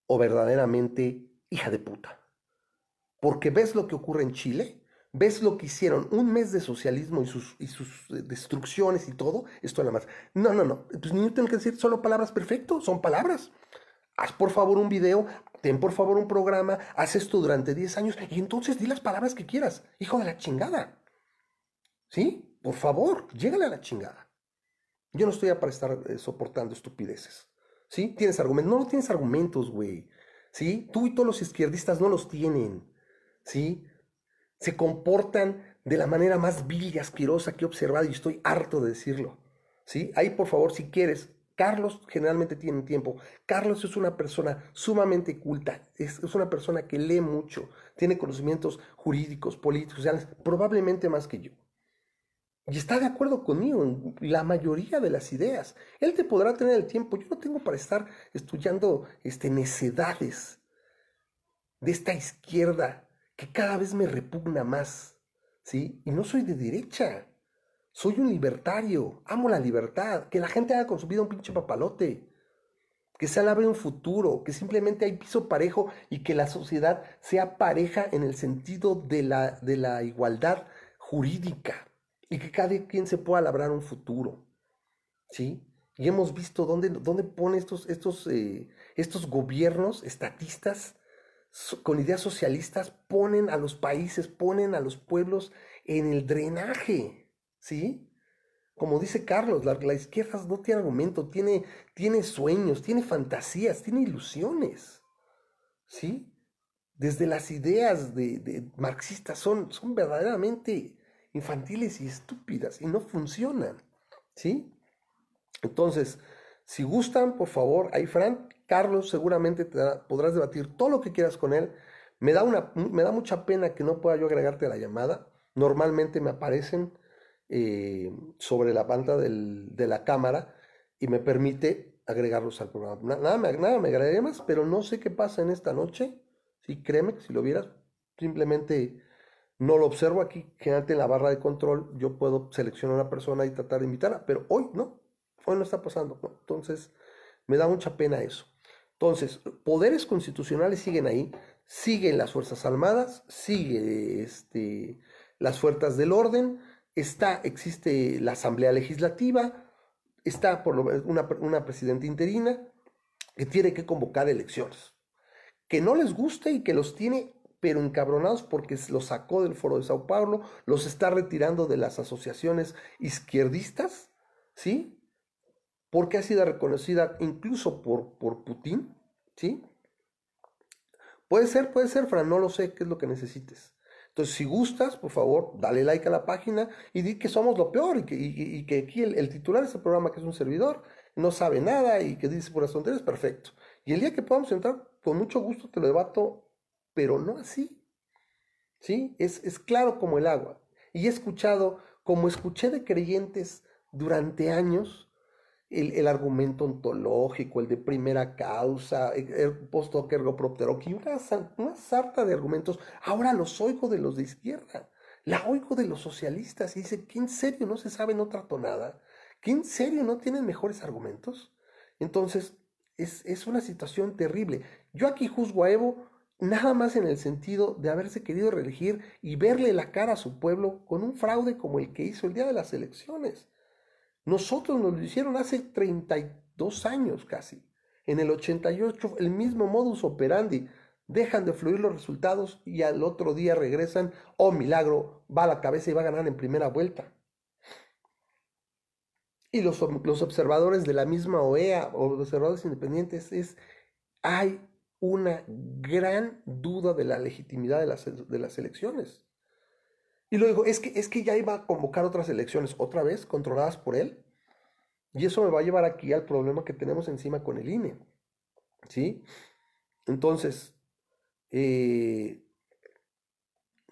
o verdaderamente hija de puta. Porque ves lo que ocurre en Chile, ves lo que hicieron, un mes de socialismo y sus, y sus eh, destrucciones y todo, esto nada más. No, no, no, pues ni tengo que decir solo palabras perfecto, son palabras. Haz por favor un video, ten por favor un programa, haz esto durante 10 años y entonces di las palabras que quieras, hijo de la chingada. ¿Sí? Por favor, llégale a la chingada. Yo no estoy para estar eh, soportando estupideces. ¿Sí? ¿Tienes argumentos? No, no tienes argumentos, güey. ¿Sí? Tú y todos los izquierdistas no los tienen. ¿Sí? Se comportan de la manera más vil y asquerosa que he observado y estoy harto de decirlo. ¿Sí? Ahí, por favor, si quieres, Carlos generalmente tiene tiempo. Carlos es una persona sumamente culta, es, es, una persona que lee mucho, tiene conocimientos jurídicos, políticos, probablemente más que yo. Y está de acuerdo conmigo en la mayoría de las ideas. Él te podrá tener el tiempo. Yo no tengo para estar estudiando este, necedades de esta izquierda que cada vez me repugna más. ¿Sí? Y no soy de derecha. Soy un libertario. Amo la libertad. Que la gente haga con su vida un pinche papalote. Que se alabe un futuro. Que simplemente hay piso parejo y que la sociedad sea pareja en el sentido de la, de la igualdad jurídica y que cada quien se pueda labrar un futuro. ¿Sí? Y hemos visto dónde, dónde pone estos, estos, eh, estos gobiernos estatistas con ideas socialistas, ponen a los países, ponen a los pueblos en el drenaje. ¿Sí? Como dice Carlos, la, izquierda no tiene argumento, tiene, tiene sueños, tiene fantasías, tiene ilusiones. ¿Sí? Desde las ideas de, marxistas son, son verdaderamente infantiles y estúpidas y no funcionan. ¿Sí? Entonces, si gustan, por favor, ahí Fran, Carlos seguramente te podrás debatir todo lo que quieras con él. Me da, una, me da mucha pena que no pueda yo agregarte a la llamada. Normalmente me aparecen eh, sobre la pantalla de la cámara y me permite agregarlos al programa. Nada, me, agregaría más, pero no sé qué pasa en esta noche. Sí, créeme que si lo vieras, simplemente no lo observo aquí, generalmente en la barra de control yo puedo seleccionar a una persona y tratar de invitarla, pero hoy no, hoy no está pasando. Entonces, me da mucha pena eso. Entonces, poderes constitucionales siguen ahí, siguen las Fuerzas Armadas, sigue este, las fuerzas del orden, está, existe la Asamblea Legislativa, está por lo menos una, una presidenta interina que tiene que convocar elecciones. Que no les guste y que los tiene pero encabronados porque los sacó del foro de Sao Paulo, los está retirando de las asociaciones izquierdistas, ¿sí? Porque ha sido reconocida incluso por, por Putin, ¿sí? Puede ser, puede ser, Fran, no lo sé, qué es lo que necesites. Entonces, si gustas, por favor, dale like a la página y di que somos lo peor y que, que aquí el, titular de este programa, que es un servidor, no sabe nada y que dice por las tonterías, perfecto. Y el día que podamos entrar, con mucho gusto te lo debato pero no así. ¿Sí? Es, es claro como el agua. Y he escuchado, como escuché de creyentes durante años, el, argumento ontológico, el de primera causa, el, post hoc ergo una, una sarta de argumentos. Ahora los oigo de los de izquierda, la oigo de los socialistas y dice que en serio no se sabe en otra tonada, que en serio no tienen mejores argumentos. Entonces, es, es una situación terrible. Yo aquí juzgo a Evo nada más en el sentido de haberse querido reelegir y verle la cara a su pueblo con un fraude como el que hizo el día de las elecciones. Nosotros nos lo hicieron hace 32 años casi. En el 88 el mismo modus operandi. Dejan de fluir los resultados y al otro día regresan. Oh, milagro, va a la cabeza y va a ganar en primera vuelta. Y los, los observadores de la misma OEA o los observadores independientes es, hay una gran duda de la legitimidad de las, de las elecciones. Y luego, es que, es que ya iba a convocar otras elecciones, otra vez, controladas por él. Y eso me va a llevar aquí al problema que tenemos encima con el INE. ¿Sí? Entonces, eh,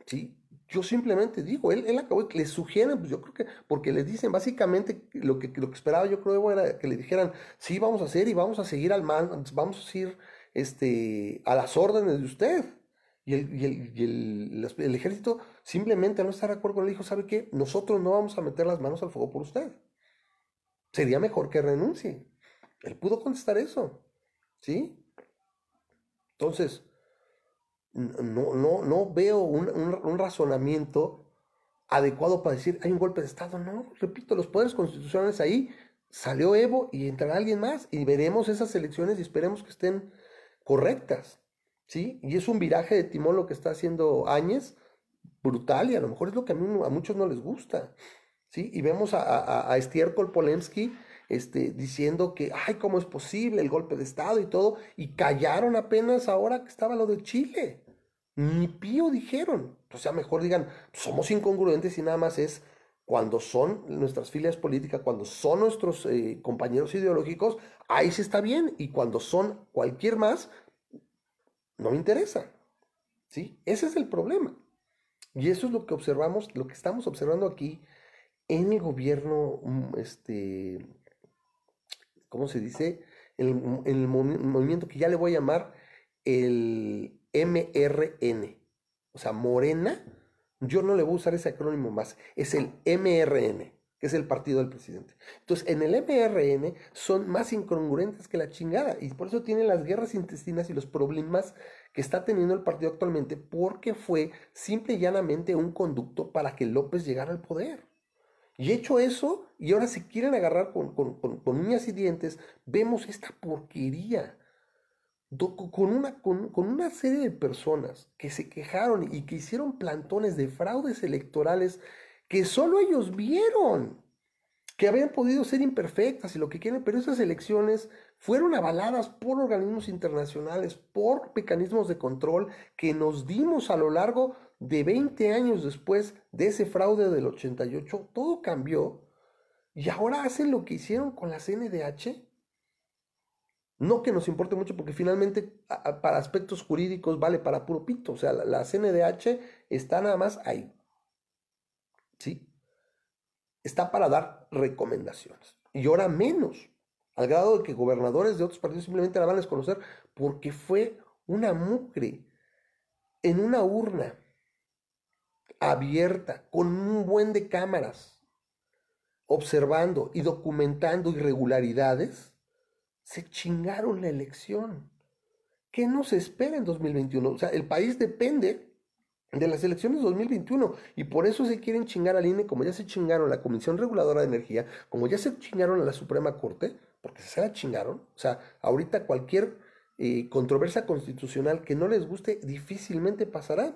¿sí? Yo simplemente digo, él, él acabó, le sugieren, pues yo creo que, porque le dicen básicamente lo que, lo que esperaba yo creo era que le dijeran, sí, vamos a hacer y vamos a seguir al man, vamos a ir este, a las órdenes de usted. Y el, el, ejército simplemente al no estar de acuerdo le dijo, ¿sabe qué? Nosotros no vamos a meter las manos al fuego por usted. Sería mejor que renuncie. Él pudo contestar eso. ¿Sí? Entonces, no, no, no veo un, razonamiento adecuado para decir hay un golpe de Estado. No, repito, los poderes constitucionales ahí salió Evo y entrará alguien más y veremos esas elecciones y esperemos que estén correctas. ¿Sí? Y es un viraje de timón lo que está haciendo Áñez, brutal, y a lo mejor es lo que a, mí, a muchos no les gusta. ¿Sí? Y vemos a, a, a Estierkol Polemski este, diciendo que, ay, ¿cómo es posible el golpe de Estado y todo? Y callaron apenas ahora que estaba lo de Chile. Ni pío dijeron. O sea, mejor digan, somos incongruentes y nada más es cuando son nuestras filias políticas, cuando son nuestros eh, compañeros ideológicos, ahí sí está bien. Y cuando son cualquier más, no me interesa. ¿Sí? Ese es el problema. Y eso es lo que observamos, lo que estamos observando aquí en el gobierno mm, este, ¿cómo se dice? El, el movimiento que ya le voy a llamar el MRN. O sea, Morena, yo no le voy a usar ese acrónimo más, es el MRN, que es el partido del presidente. Entonces, en el MRN son más incongruentes que la chingada y por eso tienen las guerras intestinas y los problemas que está teniendo el partido actualmente, porque fue simple y llanamente un conducto para que López llegara al poder. Y hecho eso, y ahora se quieren agarrar con, con, uñas y dientes, vemos esta porquería. Con una, con, una serie de personas que se quejaron y que hicieron plantones de fraudes electorales que solo ellos vieron, que habían podido ser imperfectas y lo que quieren, pero esas elecciones fueron avaladas por organismos internacionales, por mecanismos de control que nos dimos a lo largo de 20 años después de ese fraude del 88, todo cambió y ahora hacen lo que hicieron con la CNDH. No que nos importe mucho porque finalmente para aspectos jurídicos vale para puro pito. O sea, la, la CNDH está nada más ahí. ¿Sí? Está para dar recomendaciones. Y ahora menos. Al grado de que gobernadores de otros partidos simplemente la van a desconocer porque fue una mugre en una urna abierta, con un buen de cámaras, observando y documentando irregularidades, se chingaron la elección. ¿Qué nos espera en 2021? O sea, el país depende de las elecciones de 2021 y por eso se quieren chingar al INE como ya se chingaron la Comisión Reguladora de Energía, como ya se chingaron a la Suprema Corte, porque se la chingaron. O sea, ahorita cualquier eh, controversia constitucional que no les guste difícilmente pasará.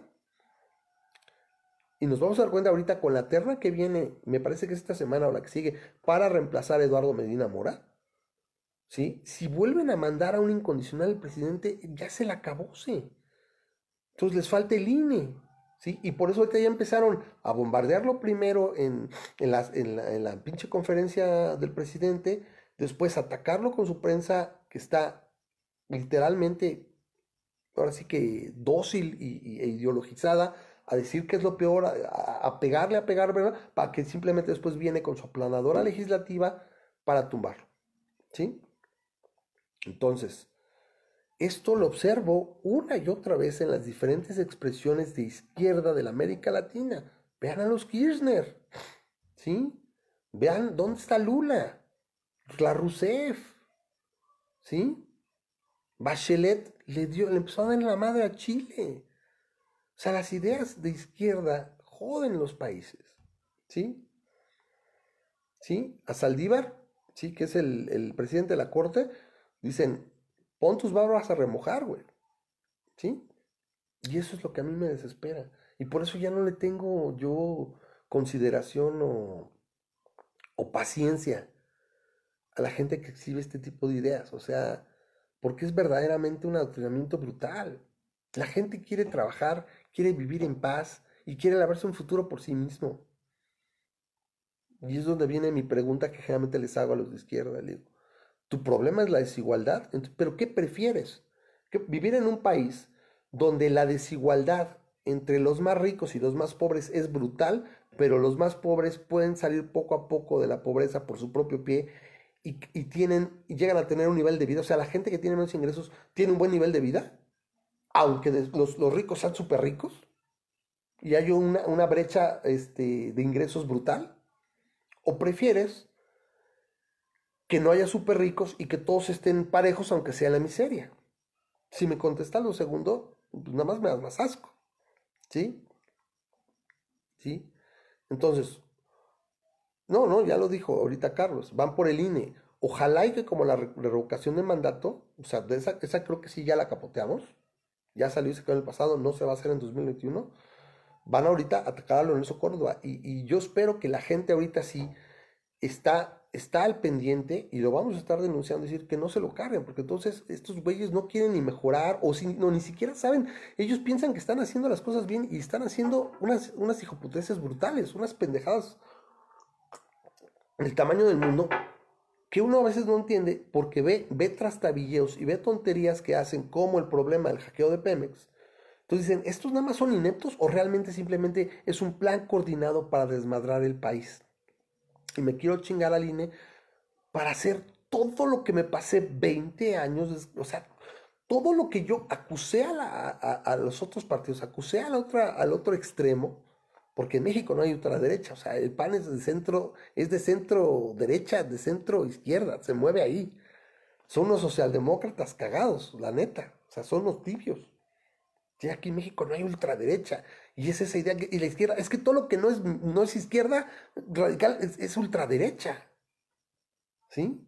Y nos vamos a dar cuenta ahorita con la terna que viene, me parece que es esta semana o la que sigue, para reemplazar a Eduardo Medina Mora. ¿Sí? Si vuelven a mandar a un incondicional el presidente, ya se la acabó, sí. Entonces les falta el INE. ¿Sí? Y por eso ahorita ya empezaron a bombardearlo primero en, en, la, pinche conferencia del presidente, después atacarlo con su prensa que está literalmente, ahora sí que dócil y, e ideologizada, a decir que es lo peor, a, pegarle, a pegar, ¿verdad? Para que simplemente después viene con su aplanadora legislativa para tumbarlo. ¿Sí? Entonces, esto lo observo una y otra vez en las diferentes expresiones de izquierda de la América Latina. Vean a los Kirchner, ¿sí? Vean dónde está Lula, la Rousseff, ¿sí? Bachelet le dio, le empezó a dar la madre a Chile. O sea, las ideas de izquierda joden los países, ¿sí? ¿Sí? A Saldívar, ¿sí? Que es el, presidente de la corte, dicen, pon tus barbas a remojar, güey, ¿sí? Y eso es lo que a mí me desespera. Y por eso ya no le tengo yo consideración o, o paciencia a la gente que exhibe este tipo de ideas. O sea, porque es verdaderamente un adoctrinamiento brutal. La gente quiere trabajar quiere vivir en paz y quiere lavarse un futuro por sí mismo. Y es donde viene mi pregunta que generalmente les hago a los de izquierda. Le digo, ¿tu problema es la desigualdad? ¿Pero qué prefieres? ¿Vivir en un país donde la desigualdad entre los más ricos y los más pobres es brutal, pero los más pobres pueden salir poco a poco de la pobreza por su propio pie y, tienen, llegan a tener un nivel de vida. O sea, la gente que tiene menos ingresos tiene un buen nivel de vida, aunque los, ricos sean súper ricos y hay una, brecha este, de ingresos brutal. ¿O prefieres que no haya súper ricos y que todos estén parejos, aunque sea la miseria? Si me contestas lo segundo, pues nada más me das más asco. ¿Sí? ¿Sí? Entonces, no, no, ya lo dijo ahorita Carlos, van por el INE. Ojalá y que como la revocación de mandato, o sea, esa, esa creo que sí ya la capoteamos, ya salió y se quedó en el pasado, no se va a hacer en 2021. Van ahorita a atacar a Lorenzo Córdoba y, y yo espero que la gente ahorita sí está está al pendiente y lo vamos a estar denunciando, decir que no se lo carguen, porque entonces estos güeyes no quieren ni mejorar o si, no, ni siquiera saben, ellos piensan que están haciendo las cosas bien y están haciendo unas, unas hijoputeces brutales, unas pendejadas del tamaño del mundo que uno a veces no entiende porque ve, ve trastabilleos y ve tonterías que hacen como el problema del hackeo de Pemex. Entonces dicen, ¿estos nada más son ineptos o realmente simplemente es un plan coordinado para desmadrar el país? Y me quiero chingar al INE para hacer todo lo que me pasé 20 años, o sea, todo lo que yo acusé a, los otros partidos, acusé a la otra, al otro extremo, porque en México no hay ultraderecha, o sea, el PAN es de centro, es de centro derecha, de centro izquierda, se mueve ahí. Son los socialdemócratas cagados, la neta, o sea, son los tibios. Y aquí en México no hay ultraderecha. Y es esa idea, y la izquierda, es que todo lo que no es, no es izquierda radical es, ultraderecha. ¿Sí?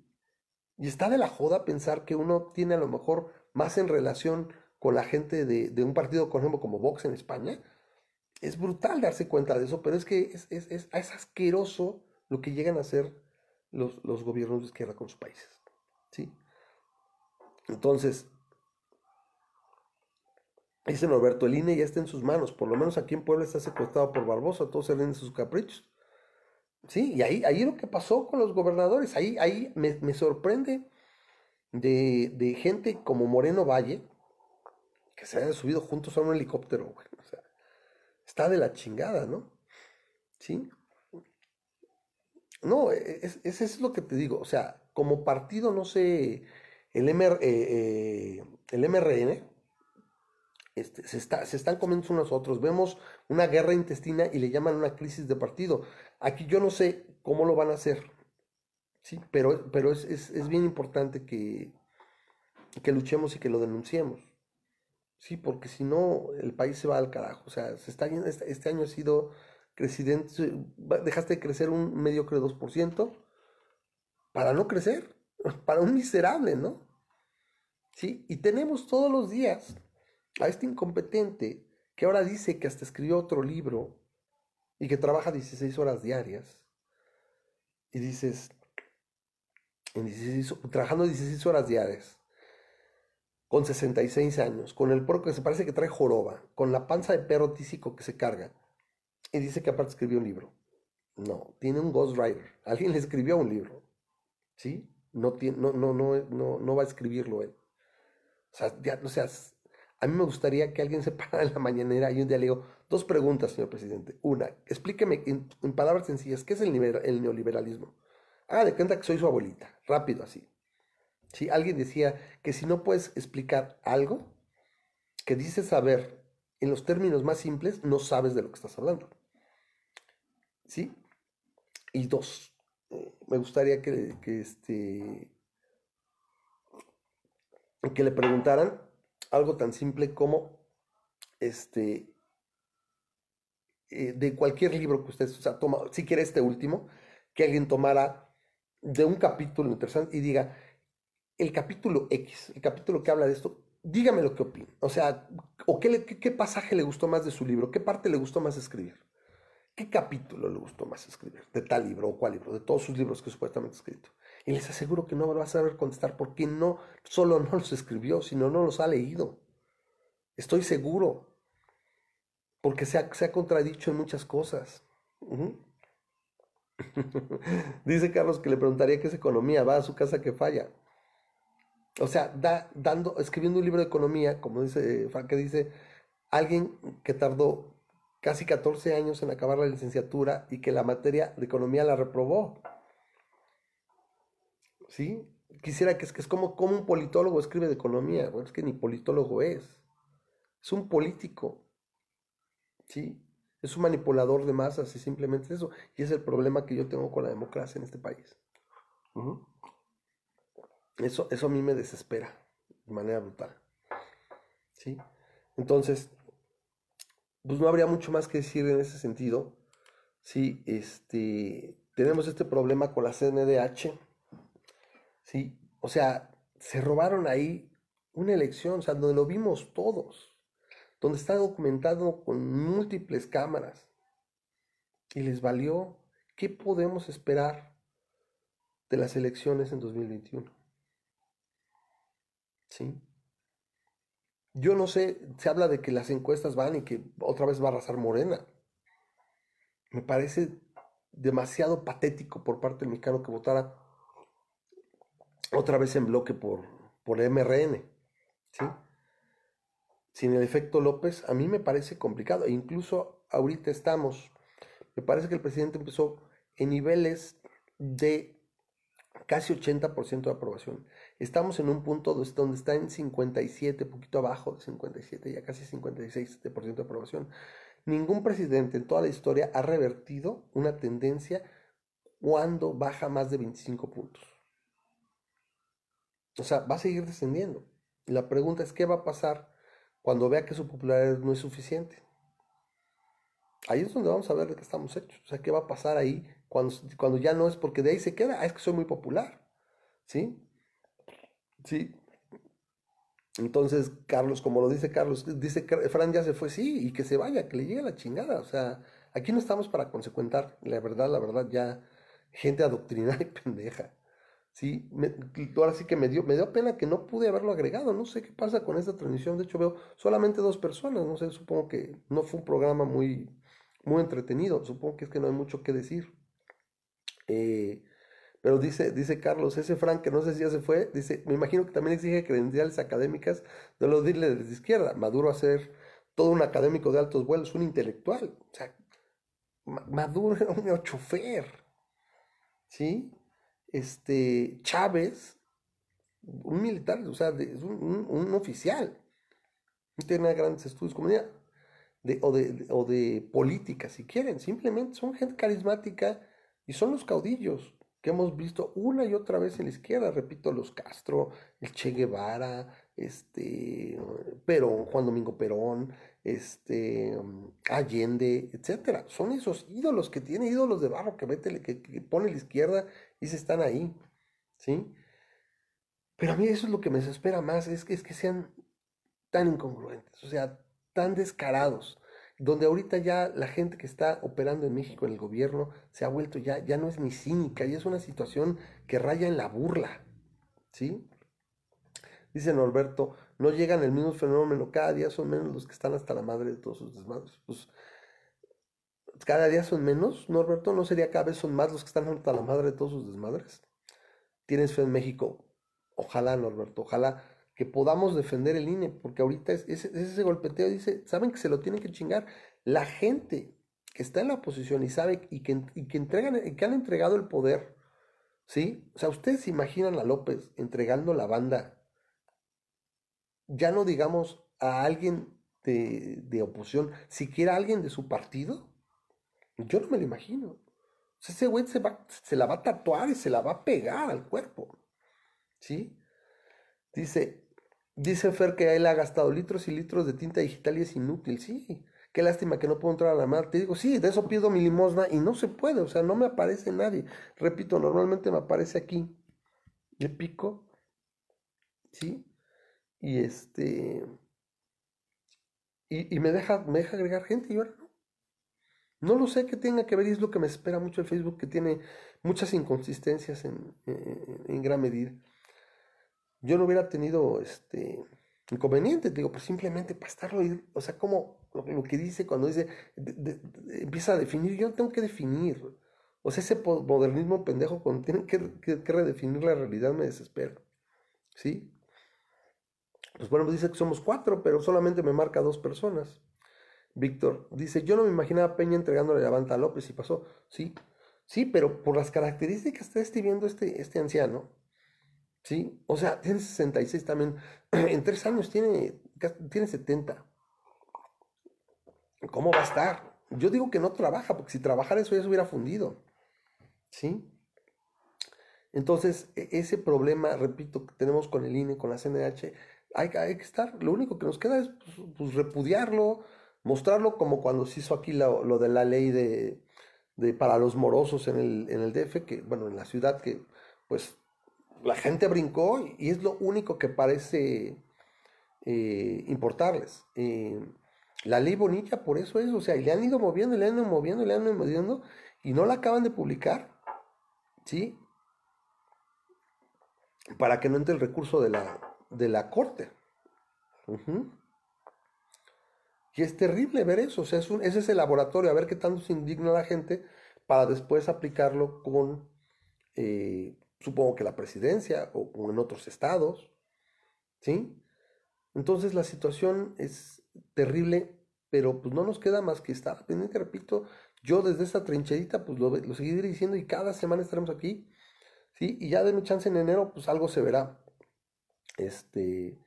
Y está de la joda pensar que uno tiene a lo mejor más en relación con la gente de, un partido, por ejemplo, como Vox en España. Es brutal darse cuenta de eso, pero es que es, es, es, es asqueroso lo que llegan a hacer los, los gobiernos de izquierda con sus países. ¿Sí? Entonces, Dice Norberto, el INE ya está en sus manos, por lo menos aquí en Puebla está secuestrado por Barbosa, todos se ven sus caprichos. Sí, y ahí, ahí lo que pasó con los gobernadores, ahí, ahí me, sorprende de, gente como Moreno Valle, que se hayan subido juntos a un helicóptero, O sea, está de la chingada, ¿no? Sí. No, eso es, es, lo que te digo, o sea, como partido, no sé, el, MR, eh, eh, el MRN, este, se, está, se están comiendo unos a otros. Vemos una guerra intestina y le llaman una crisis de partido. Aquí yo no sé cómo lo van a hacer, ¿sí? pero, pero es, es, es bien importante que, que luchemos y que lo denunciemos. Sí, porque si no, el país se va al carajo. O sea, se está, este, este año ha sido crecimiento, dejaste de crecer un mediocre 2% para no crecer, para un miserable, ¿no? Sí, y tenemos todos los días a este incompetente que ahora dice que hasta escribió otro libro y que trabaja 16 horas diarias. Y dices, en trabajando 16 horas diarias, con 66 años, con el porco que se parece que trae joroba, con la panza de perro tísico que se carga, y dice que aparte escribió un libro. No, tiene un ghostwriter. Alguien le escribió un libro. ¿Sí? No, tiene, no, no, no, no, no va a escribirlo él. O sea, ya, o sea, a mí me gustaría que alguien se parara en la mañanera y un día le digo, dos preguntas, señor presidente. Una, explíqueme en, palabras sencillas, ¿qué es el, neoliberalismo? Haga de cuenta que soy su abuelita, rápido así. Si alguien decía que si no puedes explicar algo que dices saber en los términos más simples, no sabes de lo que estás hablando. ¿Sí? Y dos, eh, me gustaría que, que, este, que le preguntaran algo tan simple como este eh, de cualquier libro que usted o toma, si quiere este último, que alguien tomara de un capítulo interesante y diga, el capítulo X, el capítulo que habla de esto, dígame lo que opina. O sea, o qué, qué, pasaje le gustó más de su libro, qué parte le gustó más escribir. ¿Qué capítulo le gustó más escribir? De tal libro o cuál libro, de todos sus libros que supuestamente ha escrito. Y les aseguro que no va a saber contestar porque no solo no los escribió, sino no los ha leído. Estoy seguro. Porque se ha, se ha contradicho en muchas cosas. dice Carlos que le preguntaría qué es economía, va a su casa que falla. O sea, da, dando, escribiendo un libro de economía, como dice Frank, dice, alguien que tardó casi 14 años en acabar la licenciatura y que la materia de economía la reprobó. ¿Sí? Quisiera que es, que es como, como un politólogo escribe de economía. Bueno, es que ni politólogo es. Es un político. ¿Sí? Es un manipulador de masas y simplemente eso. Y es el problema que yo tengo con la democracia en este país. Eso, eso a mí me desespera de manera brutal. ¿Sí? Entonces, pues no habría mucho más que decir en ese sentido. Sí, este, tenemos este problema con la CNDH. Sí, o sea, se robaron ahí una elección, o sea, donde lo vimos todos, donde está documentado con múltiples cámaras. Y les valió. ¿Qué podemos esperar de las elecciones en 2021? ¿Sí? Yo no sé, se habla de que las encuestas van y que otra vez va a arrasar Morena. Me parece demasiado patético por parte del mexicano que votara otra vez en bloque por, por MRN. ¿sí? Sin el efecto López, a mí me parece complicado. E incluso ahorita estamos, me parece que el presidente empezó en niveles de casi 80% de aprobación. Estamos en un punto donde está en 57, poquito abajo de 57, ya casi 56% de aprobación. Ningún presidente en toda la historia ha revertido una tendencia cuando baja más de 25 puntos. O sea, va a seguir descendiendo. la pregunta es, ¿qué va a pasar cuando vea que su popularidad no es suficiente? Ahí es donde vamos a ver de qué estamos hechos. O sea, ¿qué va a pasar ahí cuando, cuando ya no es porque de ahí se queda? Ah, es que soy muy popular. ¿Sí? Sí. Entonces, Carlos, como lo dice Carlos, dice Fran ya se fue, sí, y que se vaya, que le llegue la chingada. O sea, aquí no estamos para consecuentar, la verdad, la verdad, ya gente adoctrinada y pendeja. Sí, ahora sí que me dio, me dio pena que no pude haberlo agregado. No sé qué pasa con esta transmisión. De hecho, veo solamente dos personas. No sé, supongo que no fue un programa muy, muy entretenido. Supongo que es que no hay mucho que decir. Eh, pero dice, dice Carlos, ese Frank que no sé si ya se fue, dice, me imagino que también exige credenciales académicas de los líderes de izquierda. Maduro a ser todo un académico de altos vuelos, un intelectual. O sea, Maduro era un chofer. ¿Sí? Este, Chávez, un militar, o sea, es un, oficial. No tiene grandes estudios como de, o, de, o de política, si quieren. Simplemente son gente carismática y son los caudillos que hemos visto una y otra vez en la izquierda, repito, los Castro, el Che Guevara, este, Perón, Juan Domingo Perón, este, Allende, etcétera. Son esos ídolos que tiene ídolos de barro que, mete, que, que pone la izquierda y se están ahí, ¿sí? Pero a mí eso es lo que me desespera más, es que, es que sean tan incongruentes, o sea, tan descarados donde ahorita ya la gente que está operando en México en el gobierno se ha vuelto ya, ya no es ni cínica, ya es una situación que raya en la burla, ¿sí? Dice Norberto, no llegan el mismo fenómeno, cada día son menos los que están hasta la madre de todos sus desmadres. Pues, cada día son menos, Norberto, ¿no sería cada vez son más los que están hasta la madre de todos sus desmadres? Tienes fe en México, ojalá, Norberto, ojalá que podamos defender el INE, porque ahorita es, ese golpeteo, dice, saben que se lo tienen que chingar. La gente que está en la oposición y sabe y que, que entregan, y que han entregado el poder, ¿sí? O sea, ustedes se imaginan a López entregando la banda, ya no digamos a alguien de, de oposición, siquiera a alguien de su partido. Yo no me lo imagino. O sea, ese güey se, va, se la va a tatuar y se la va a pegar al cuerpo. ¿Sí? Dice, Dice Fer que él ha gastado litros y litros de tinta digital y es inútil. Sí, qué lástima que no puedo entrar a la mar. Te digo, sí, de eso pido mi limosna y no se puede, o sea, no me aparece nadie. Repito, normalmente me aparece aquí. Le pico, ¿sí? Y este. Y, me, deja, me deja agregar gente y ahora no. No lo sé qué tenga que ver y es lo que me espera mucho el Facebook, que tiene muchas inconsistencias en, en gran medida yo no hubiera tenido este inconveniente, digo, pues simplemente para estarlo, o sea, como lo, que dice cuando dice, empieza a definir, yo tengo que definir, o sea, ese modernismo pendejo cuando tienen que, redefinir la realidad me desespera, ¿sí? Pues bueno, dice que somos cuatro, pero solamente me marca dos personas. Víctor dice, yo no me imaginaba Peña entregándole la banda López y pasó. Sí, sí, pero por las características que está viendo este, este anciano, ¿sí? O sea, tiene 66 también, en tres años tiene, tiene 70. ¿Cómo va a estar? Yo digo que no trabaja, porque si trabajara eso ya se hubiera fundido, ¿sí? Entonces, e, ese problema, repito, que tenemos con el INE, con la CNH, hay, que estar, lo único que nos queda es pues, pues repudiarlo, mostrarlo como cuando se hizo aquí lo, de la ley de, para los morosos en el, en el DF, que bueno, en la ciudad que pues la gente brincó y es lo único que parece eh, importarles. Eh, la ley bonita por eso es, o sea, y le han ido moviendo, le han ido moviendo, le han ido moviendo y no la acaban de publicar, ¿sí? Para que no entre el recurso de la, de la corte. Y es terrible ver eso, o sea, es, un, es ese laboratorio, a ver qué tanto se indigna la gente para después aplicarlo con, eh, supongo que la presidencia o, en otros estados, ¿sí? Entonces la situación es terrible, pero pues no nos queda más que estar pendiente, repito, yo desde esta trincherita pues lo, lo seguiré diciendo y cada semana estaremos aquí, ¿sí? Y ya de mi chance en enero pues algo se verá, este,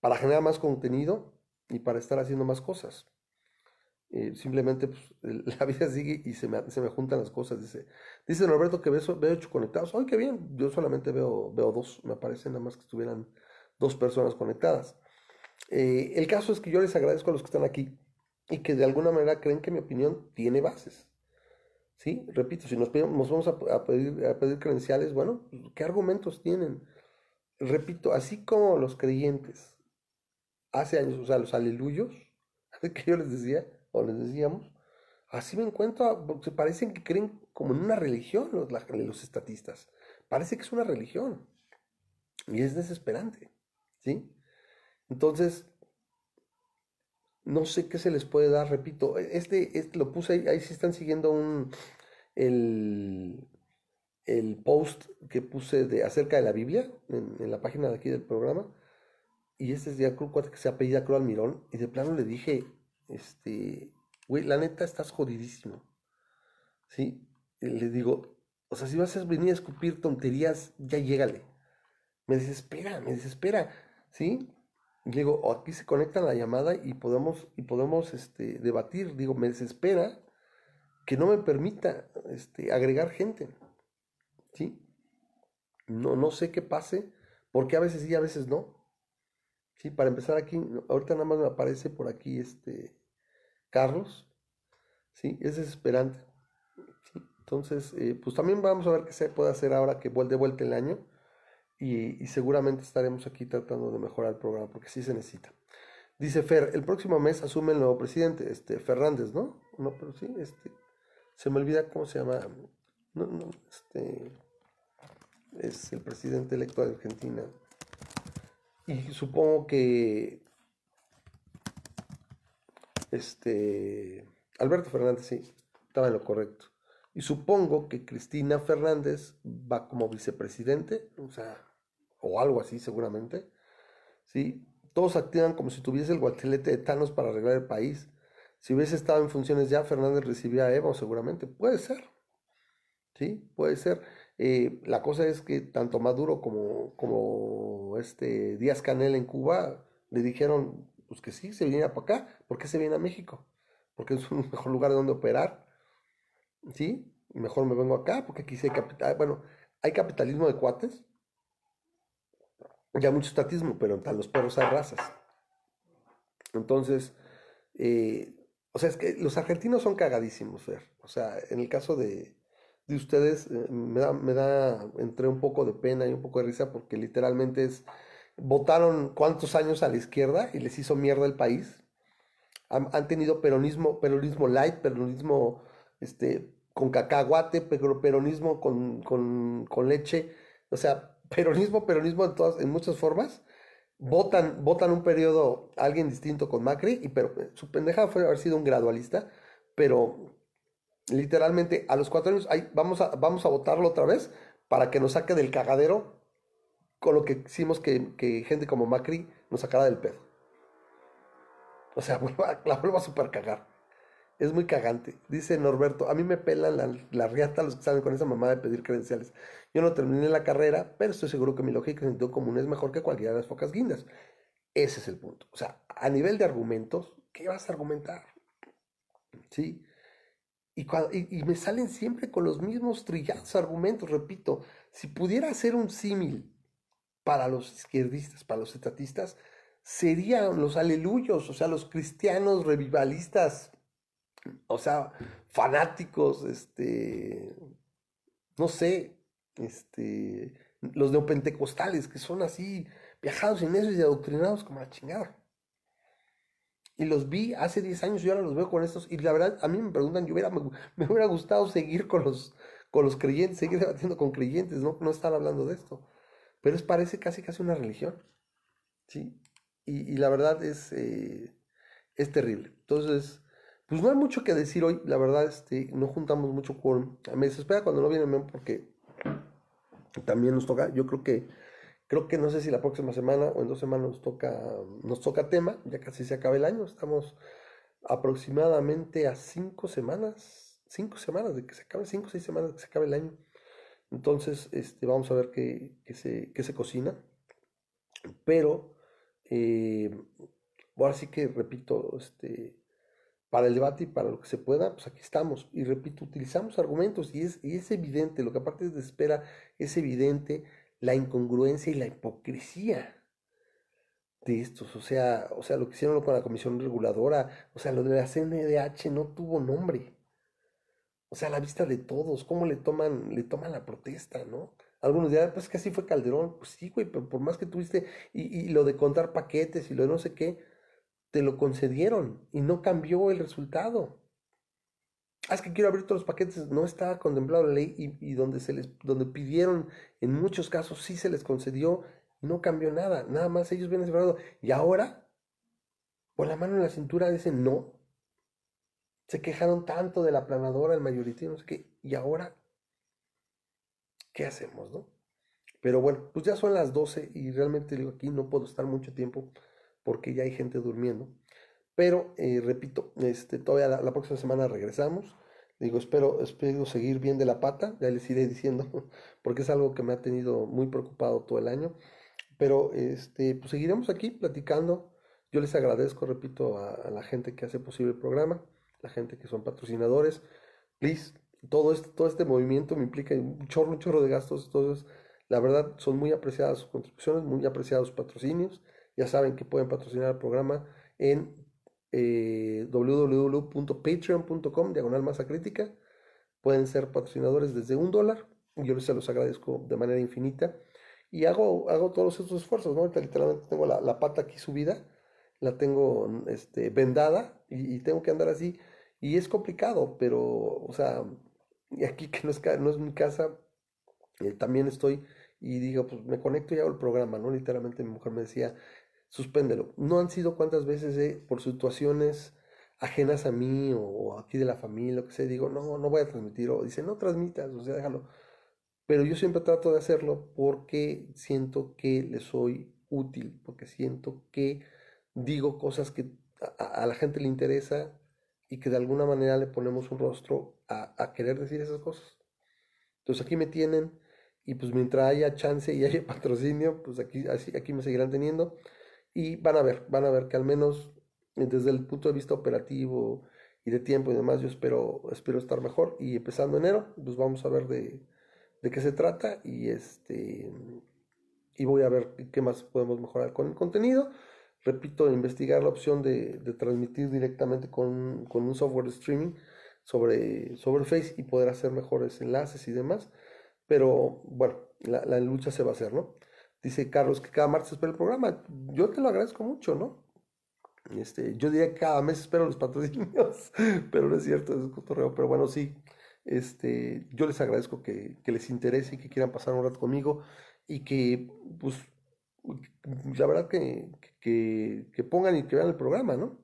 para generar más contenido y para estar haciendo más cosas. Eh, simplemente pues, la vida sigue y se me, se me, juntan las cosas. Dice, dice Norberto que veo, veo ocho conectados. ¡Ay, qué bien! Yo solamente veo, veo dos. Me parece nada más que estuvieran dos personas conectadas. Eh, el caso es que yo les agradezco a los que están aquí y que de alguna manera creen que mi opinión tiene bases. ¿Sí? Repito, si nos, vamos a, pedir, a pedir credenciales, bueno, ¿qué argumentos tienen? Repito, así como los creyentes hace años, o sea, los aleluyos, que yo les decía, o les decíamos, así me encuentro, porque parecen que creen como en una religión los, los estatistas. Parece que es una religión. Y es desesperante, ¿sí? Entonces, no sé qué se les puede dar, repito, este, este lo puse ahí, ahí sí están siguiendo un, el, el post que puse de, acerca de la Biblia en, la página de aquí del programa y este es ya Cruz que se apellida Cruz Almirón. Y de plano le dije, este, güey, la neta estás jodidísimo. ¿Sí? le digo, o sea, si vas a venir a escupir tonterías, ya llégale. Me desespera, me desespera. ¿Sí? Y le digo, aquí se conecta la llamada y podemos, y podemos este, debatir. Digo, me desespera que no me permita este, agregar gente. ¿Sí? No, no sé qué pase, porque a veces sí, a veces no. Sí, para empezar aquí, ahorita nada más me aparece por aquí este Carlos. Sí, es desesperante. entonces, eh, pues también vamos a ver qué se puede hacer ahora que vuelve vuelta el año. Y, seguramente estaremos aquí tratando de mejorar el programa, porque sí se necesita. Dice Fer, el próximo mes asume el nuevo presidente, este, Fernández, ¿no? No, pero sí, este, se me olvida cómo se llama. No, no, este, es el presidente electo de Argentina. Y supongo que este Alberto Fernández, sí, estaba en lo correcto. Y supongo que Cristina Fernández va como vicepresidente, o sea, o algo así seguramente. ¿sí? Todos activan como si tuviese el guatelete de Thanos para arreglar el país. Si hubiese estado en funciones ya, Fernández recibía a Evo seguramente. Puede ser. ¿Sí? Puede ser. Eh, la cosa es que tanto Maduro como, como este Díaz Canel en Cuba le dijeron pues que sí, se viniera para acá. ¿Por qué se viene a México? Porque es un mejor lugar donde operar. ¿Sí? Mejor me vengo acá porque aquí sí hay capital. Bueno, hay capitalismo de cuates. Ya mucho estatismo, pero en los perros hay razas. Entonces, eh, o sea, es que los argentinos son cagadísimos, Fer. O sea, en el caso de, de ustedes eh, me, da, me da entre un poco de pena y un poco de risa porque literalmente es, votaron cuántos años a la izquierda y les hizo mierda el país. Han, tenido peronismo, peronismo light, peronismo este, con cacahuate, pero peronismo con, con, con leche, o sea, peronismo, peronismo en, todas, en muchas formas. Votan, votan un periodo alguien distinto con Macri, y pero su pendeja fue haber sido un gradualista, pero literalmente a los cuatro años, vamos, a, vamos a votarlo otra vez para que nos saque del cagadero con lo que hicimos que, gente como Macri nos sacara del pedo. O sea, la vuelvo a super cagar. Es muy cagante. Dice Norberto, a mí me pelan la, la riata los que saben con esa mamá de pedir credenciales. Yo no terminé la carrera, pero estoy seguro que mi lógica en sentido común es mejor que cualquiera de las pocas guindas. Ese es el punto. O sea, a nivel de argumentos, ¿qué vas a argumentar? ¿Sí? Y, y, me salen siempre con los mismos trillados argumentos, repito. Si pudiera hacer un símil para los izquierdistas, para los estatistas, serían los aleluyos, o sea, los cristianos revivalistas, o sea, fanáticos, este, no sé, este, los neopentecostales, que son así, viajados en eso y adoctrinados como la chingada. Y los vi hace 10 años y ahora los veo con estos. Y la verdad, a mí me preguntan, yo hubiera, me, hubiera gustado seguir con los, con los creyentes, seguir debatiendo con creyentes, no, no estar hablando de esto. Pero es parece casi casi una religión. ¿Sí? Y, la verdad es, eh, es terrible. Entonces, pues no hay mucho que decir hoy. La verdad, este, no juntamos mucho quórum. Me desespera cuando no viene porque también nos toca, yo creo que, creo que no sé si la próxima semana o en dos semanas nos toca, nos toca tema, ya casi se acaba el año. Estamos aproximadamente a cinco semanas, cinco semanas de que se acabe, cinco o seis semanas de que se acabe el año. Entonces, este, vamos a ver qué, se, qué se cocina. Pero eh, ahora sí que repito, este, para el debate y para lo que se pueda, pues aquí estamos. Y repito, utilizamos argumentos y es, es evidente, lo que aparte de espera, es evidente la incongruencia y la hipocresía de estos. O sea, o sea, lo que hicieron con la comisión reguladora, o sea, lo de la CNDH no tuvo nombre. O sea, a la vista de todos, cómo le toman, le toman la protesta, ¿no? Algunos dirán, pues que así fue Calderón. Pues sí, güey, pero por más que tuviste, y, lo de contar paquetes y lo de no sé qué, te lo concedieron y no cambió el resultado. Ah, es que quiero abrir todos los paquetes, no estaba contemplado la ley y, donde se les, donde pidieron, en muchos casos sí se les concedió, no cambió nada, nada más ellos vienen separado. Y ahora, con la mano en la cintura dicen no. Se quejaron tanto de la planadora, el mayoritario, no sé qué, y ahora ¿qué hacemos, no? Pero bueno, pues ya son las 12 y realmente aquí no puedo estar mucho tiempo porque ya hay gente durmiendo. Pero eh, repito, este, todavía la, próxima semana regresamos. Digo, espero, espero seguir bien de la pata, ya les iré diciendo, porque es algo que me ha tenido muy preocupado todo el año. Pero este, pues seguiremos aquí platicando. Yo les agradezco, repito, a, a la gente que hace posible el programa, la gente que son patrocinadores. Please, todo este, todo este movimiento me implica un chorro, un chorro de gastos. Entonces, la verdad, son muy apreciadas sus contribuciones, muy apreciados sus patrocinios. Ya saben que pueden patrocinar el programa en eh, www.patreon.com, diagonal masa crítica. Pueden ser patrocinadores desde un dólar. Yo les se los agradezco de manera infinita. Y hago, hago todos estos esfuerzos, ¿no? literalmente tengo la, pata aquí subida, la tengo este, vendada y, y tengo que andar así. Y es complicado, pero, o sea, y aquí que no es, no es mi casa, eh, también estoy y digo, pues me conecto y hago el programa, ¿no? Literalmente mi mujer me decía, suspéndelo. No han sido cuántas veces eh, por situaciones ajenas a mí o, aquí de la familia, lo que sea, digo, no, no voy a transmitir, o dice, no transmitas, o sea, déjalo. Pero yo siempre trato de hacerlo porque siento que le soy útil, porque siento que digo cosas que a la gente le interesa y que de alguna manera le ponemos un rostro a, querer decir esas cosas. Entonces aquí me tienen y pues mientras haya chance y haya patrocinio, pues aquí, aquí me seguirán teniendo y van a ver, van a ver que al menos desde el punto de vista operativo y de tiempo y demás, yo espero, espero estar mejor y empezando enero, pues vamos a ver de, de qué se trata y este y voy a ver qué más podemos mejorar con el contenido repito, investigar la opción de, transmitir directamente con, un software de streaming sobre, sobre Face y poder hacer mejores enlaces y demás. Pero bueno, la, lucha se va a hacer, ¿no? Dice Carlos que cada martes espera el programa. Yo te lo agradezco mucho, ¿no? Este, yo diría que cada mes espero los patrocinios, pero no es cierto, es cotorreo. Pero bueno, sí, este, yo les agradezco que, que les interese y que quieran pasar un rato conmigo y que, pues, la verdad que, que, pongan y que vean el programa, ¿no?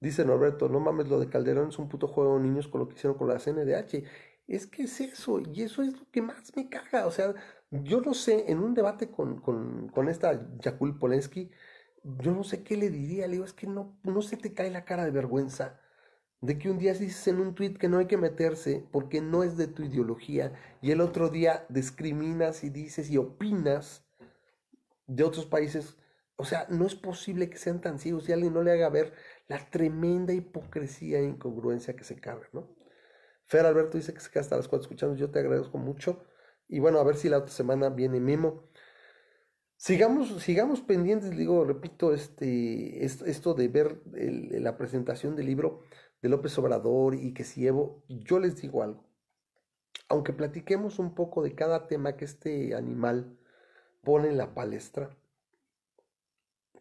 Dice Norberto, no mames, lo de Calderón es un puto juego de niños con lo que hicieron con la CNDH. Es que es eso, y eso es lo que más me caga. O sea, yo no sé, en un debate con, con, con esta Jakul Polensky, yo no sé qué le diría, le digo, es que no, no se te cae la cara de vergüenza de que un día dices en un tuit que no hay que meterse porque no es de tu ideología y el otro día discriminas y dices y opinas de otros países. O sea, no es posible que sean tan ciegos y alguien no le haga ver la tremenda hipocresía e incongruencia que se carga, ¿no? Fer Alberto dice que se queda hasta las cuatro escuchando, yo te agradezco mucho. Y bueno, a ver si la otra semana viene Memo. Sigamos, sigamos pendientes, digo, repito, este, esto, de ver la presentación del libro de López Obrador y que si Evo, yo les digo algo. Aunque platiquemos un poco de cada tema que este animal pone en la palestra,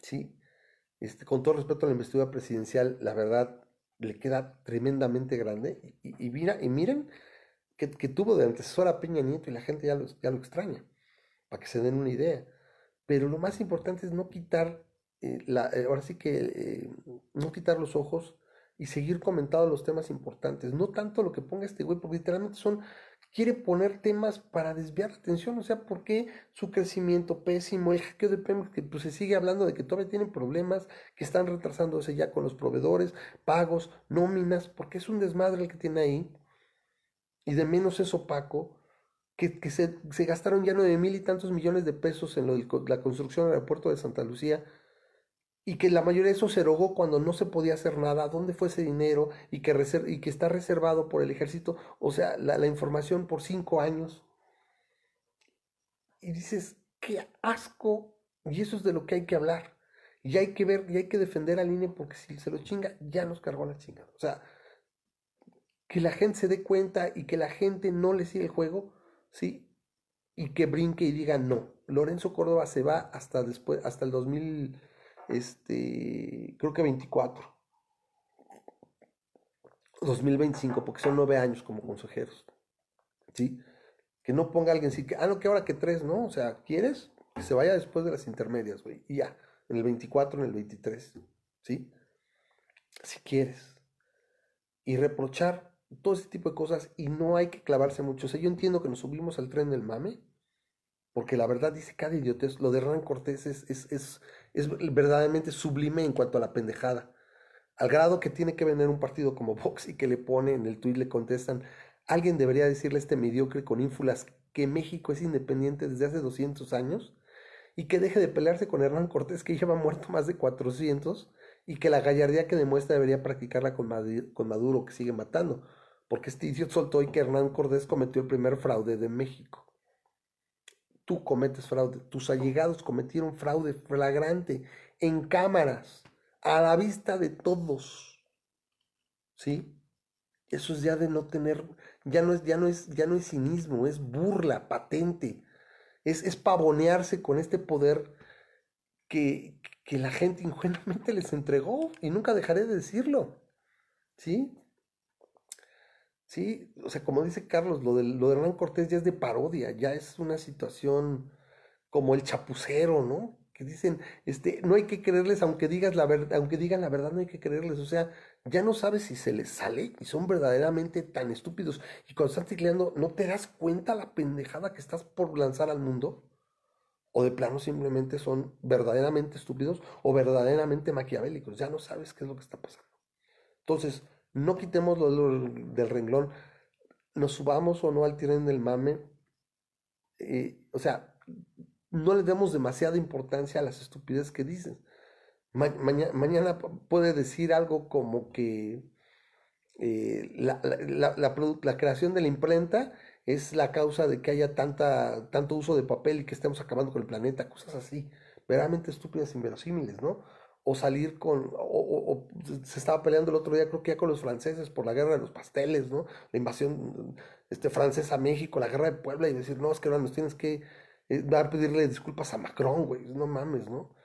¿sí? Este, con todo respeto a la investidura presidencial, la verdad le queda tremendamente grande. Y, mira, y miren que, tuvo de antecesor a Peña Nieto y la gente ya lo, ya lo extraña, para que se den una idea. Pero lo más importante es no quitar, eh, la, eh, ahora sí que eh, no quitar los ojos y seguir comentando los temas importantes. No tanto lo que ponga este güey, porque literalmente son, quiere poner temas para desviar la atención. O sea, ¿por qué su crecimiento pésimo? El hackeo de Pemex, que pues, se sigue hablando de que todavía tienen problemas, que están retrasándose ya con los proveedores, pagos, nóminas, porque es un desmadre el que tiene ahí. Y de menos es opaco que, se, gastaron ya nueve mil y tantos millones de pesos en la construcción del aeropuerto de Santa Lucía y que la mayoría de eso se erogó cuando no se podía hacer nada, dónde fue ese dinero y que, y que está reservado por el ejército, o sea, la, información por cinco años. Y dices, qué asco, y eso es de lo que hay que hablar. Y hay que ver, y hay que defender al INE porque si se lo chinga, ya nos cargó la chinga. O sea, que la gente se dé cuenta y que la gente no le siga el juego, ¿sí? Y que brinque y diga no. Lorenzo Córdoba se va hasta después, hasta el 2000, este, creo que 24. 2025, porque son nueve años como consejeros. ¿Sí? Que no ponga alguien así que, ah, no, que ahora que tres, ¿no? O sea, ¿quieres? Que se vaya después de las intermedias, güey. Y ya, en el 24, en el 23. ¿Sí? Si quieres. Y reprochar todo ese tipo de cosas y no hay que clavarse mucho. O sea, yo entiendo que nos subimos al tren del mame, porque la verdad dice cada idiotez, lo de Hernán Cortés es, es, es, es, verdaderamente sublime en cuanto a la pendejada. Al grado que tiene que venir un partido como Vox y que le pone en el tuit, le contestan, alguien debería decirle a este mediocre con ínfulas que México es independiente desde hace 200 años y que deje de pelearse con Hernán Cortés que lleva muerto más de 400 y que la gallardía que demuestra debería practicarla con Maduro que sigue matando porque este idiota soltó hoy que Hernán Cortés cometió el primer fraude de México. Tú cometes fraude, tus allegados cometieron fraude flagrante en cámaras, a la vista de todos. ¿Sí? Eso es ya de no tener, ya no es, ya no es, ya no es cinismo, es burla patente. Es, es pavonearse con este poder que, que la gente ingenuamente les entregó y nunca dejaré de decirlo. ¿Sí? Sí, o sea, como dice Carlos, lo de, lo de Hernán Cortés ya es de parodia, ya es una situación como el chapucero, ¿no? Que dicen, este, no hay que creerles, aunque digas la verdad, aunque digan la verdad, no hay que creerles. O sea, ya no sabes si se les sale y son verdaderamente tan estúpidos. Y cuando estás tecleando, ¿no te das cuenta la pendejada que estás por lanzar al mundo? O de plano simplemente son verdaderamente estúpidos o verdaderamente maquiavélicos. Ya no sabes qué es lo que está pasando. Entonces, no quitemos lo del renglón, nos subamos o no al tren del mame, eh, o sea, no le demos demasiada importancia a las estupideces que dicen. mañana puede decir algo como que eh, la, la, creación de la imprenta es la causa de que haya tanta, tanto uso de papel y que estemos acabando con el planeta, cosas así, verdaderamente estúpidas, inverosímiles, ¿no? O salir con, o, se estaba peleando el otro día, creo que ya con los franceses por la guerra de los pasteles, ¿no? La invasión este, francesa a México, la guerra de Puebla, y decir, no, es que ahora nos tienes que eh, dar pedirle disculpas a Macron, güey, no mames, ¿no?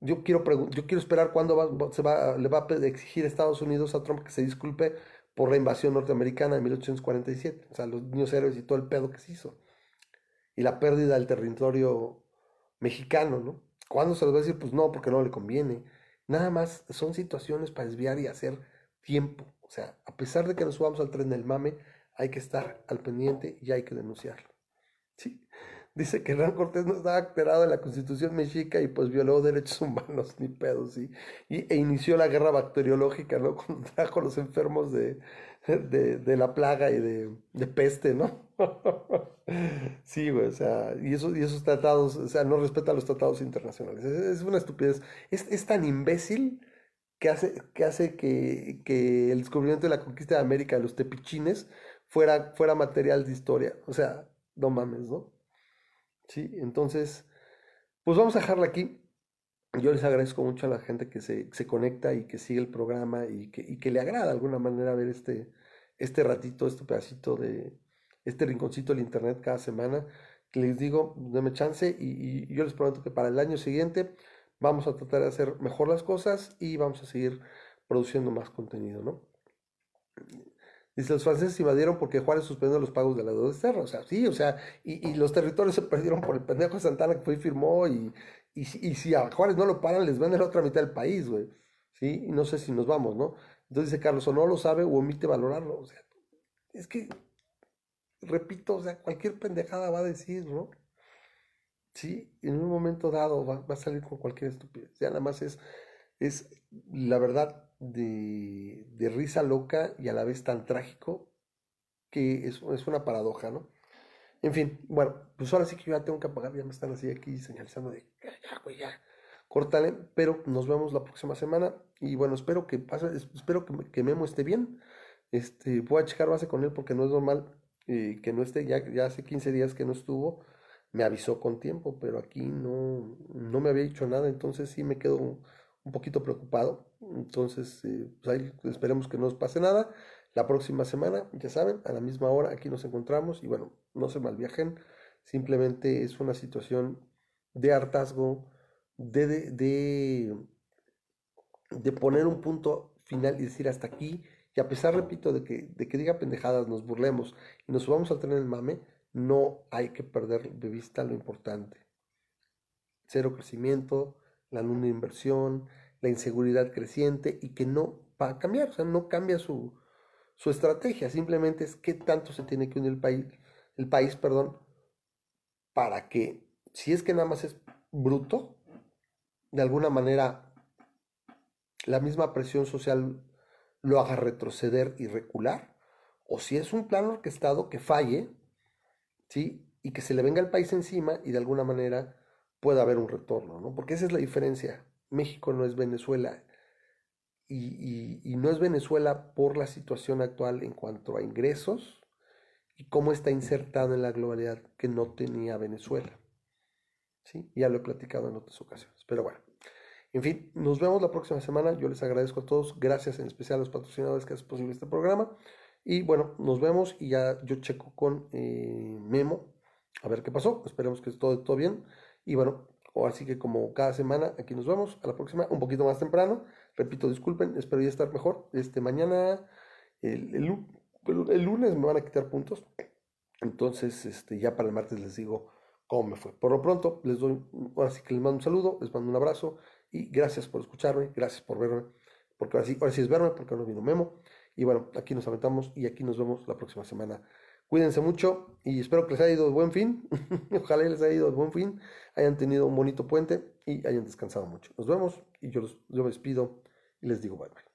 Yo quiero, yo quiero esperar cuándo va, se va, le va a exigir a Estados Unidos a Trump que se disculpe por la invasión norteamericana de 1847, o sea, los niños héroes y todo el pedo que se hizo, y la pérdida del territorio mexicano, ¿no? ¿Cuándo se los va a decir? Pues no, porque no le conviene. Nada más son situaciones para desviar y hacer tiempo. O sea, a pesar de que nos subamos al tren del mame, hay que estar al pendiente y hay que denunciarlo. ¿Sí? Dice que Hernán Cortés no estaba alterado en la constitución mexica y pues violó derechos humanos, ni pedos, ¿sí? Y, e inició la guerra bacteriológica, ¿no? Contra los enfermos de, de, la plaga y de, peste, ¿no? sí, güey, o sea, y, eso, y esos tratados, o sea, no respeta los tratados internacionales. Es, una estupidez. Es, es, tan imbécil que hace, que, hace que, que, el descubrimiento de la conquista de América de los tepichines fuera, fuera material de historia. O sea, no mames, ¿no? Sí, entonces, pues vamos a dejarla aquí. Yo les agradezco mucho a la gente que se, conecta y que sigue el programa y que, que le agrada de alguna manera ver este, este ratito, este pedacito de este rinconcito del internet cada semana. Les digo, denme chance y, y yo les prometo que para el año siguiente vamos a tratar de hacer mejor las cosas y vamos a seguir produciendo más contenido, ¿no? Dice, los franceses invadieron porque Juárez suspendió los pagos de la deuda externa. O sea, sí, o sea, y, y, los territorios se perdieron por el pendejo de Santana que fue y firmó. Y, y, si a Juárez no lo paran, les venden la otra mitad del país, güey. ¿Sí? Y no sé si nos vamos, ¿no? Entonces dice Carlos, o no lo sabe o omite valorarlo. O sea, es que, repito, o sea, cualquier pendejada va a decir, ¿no? Sí, en un momento dado va, va a salir con cualquier estupidez. Ya nada más es, es la verdad, de, risa loca y a la vez tan trágico que es, es, una paradoja, ¿no? En fin, bueno, pues ahora sí que yo ya tengo que apagar, ya me están así aquí señalizando de, ya, ya, córtale, pero nos vemos la próxima semana y bueno, espero que pase, espero que, que Memo esté bien, este, voy a checar base con él porque no es normal eh, que no esté, ya, ya hace 15 días que no estuvo, me avisó con tiempo, pero aquí no, no me había dicho nada, entonces sí me quedo un poquito preocupado. Entonces, eh, pues esperemos que no nos pase nada. La próxima semana, ya saben, a la misma hora aquí nos encontramos y bueno, no se malviajen. Simplemente es una situación de hartazgo, de, de, de, poner un punto final y decir hasta aquí. Y a pesar, repito, de que, de que diga pendejadas, nos burlemos y nos subamos al tren del mame, no hay que perder de vista lo importante. Cero crecimiento, la nula inversión, la inseguridad creciente y que no va a cambiar, o sea, no cambia su, su estrategia, simplemente es qué tanto se tiene que unir el país, el país, perdón, para que, si es que nada más es bruto, de alguna manera la misma presión social lo haga retroceder y recular, o si es un plan orquestado que falle, ¿sí? Y que se le venga el país encima y de alguna manera pueda haber un retorno, ¿no? Porque esa es la diferencia. México no es Venezuela y, no es Venezuela por la situación actual en cuanto a ingresos y cómo está insertado en la globalidad que no tenía Venezuela. ¿Sí? Ya lo he platicado en otras ocasiones. Pero bueno, en fin, nos vemos la próxima semana. Yo les agradezco a todos. Gracias en especial a los patrocinadores que hacen posible este programa. Y bueno, nos vemos y ya yo checo con eh, Memo a ver qué pasó. Esperemos que todo, todo bien. Y bueno, así que como cada semana, aquí nos vemos. A la próxima, un poquito más temprano. Repito, disculpen, espero ya estar mejor. Este mañana, el, lunes me van a quitar puntos. Entonces, este, ya para el martes les digo cómo me fue. Por lo pronto, les doy, ahora sí que les mando un saludo, les mando un abrazo y gracias por escucharme, gracias por verme, porque ahora sí, ahora sí es verme, porque ahora vino Memo. Y bueno, aquí nos aventamos y aquí nos vemos la próxima semana. Cuídense mucho y espero que les haya ido de buen fin. Ojalá les haya ido de buen fin, hayan tenido un bonito puente y hayan descansado mucho. Nos vemos y yo, los, yo me despido y les digo bye bye.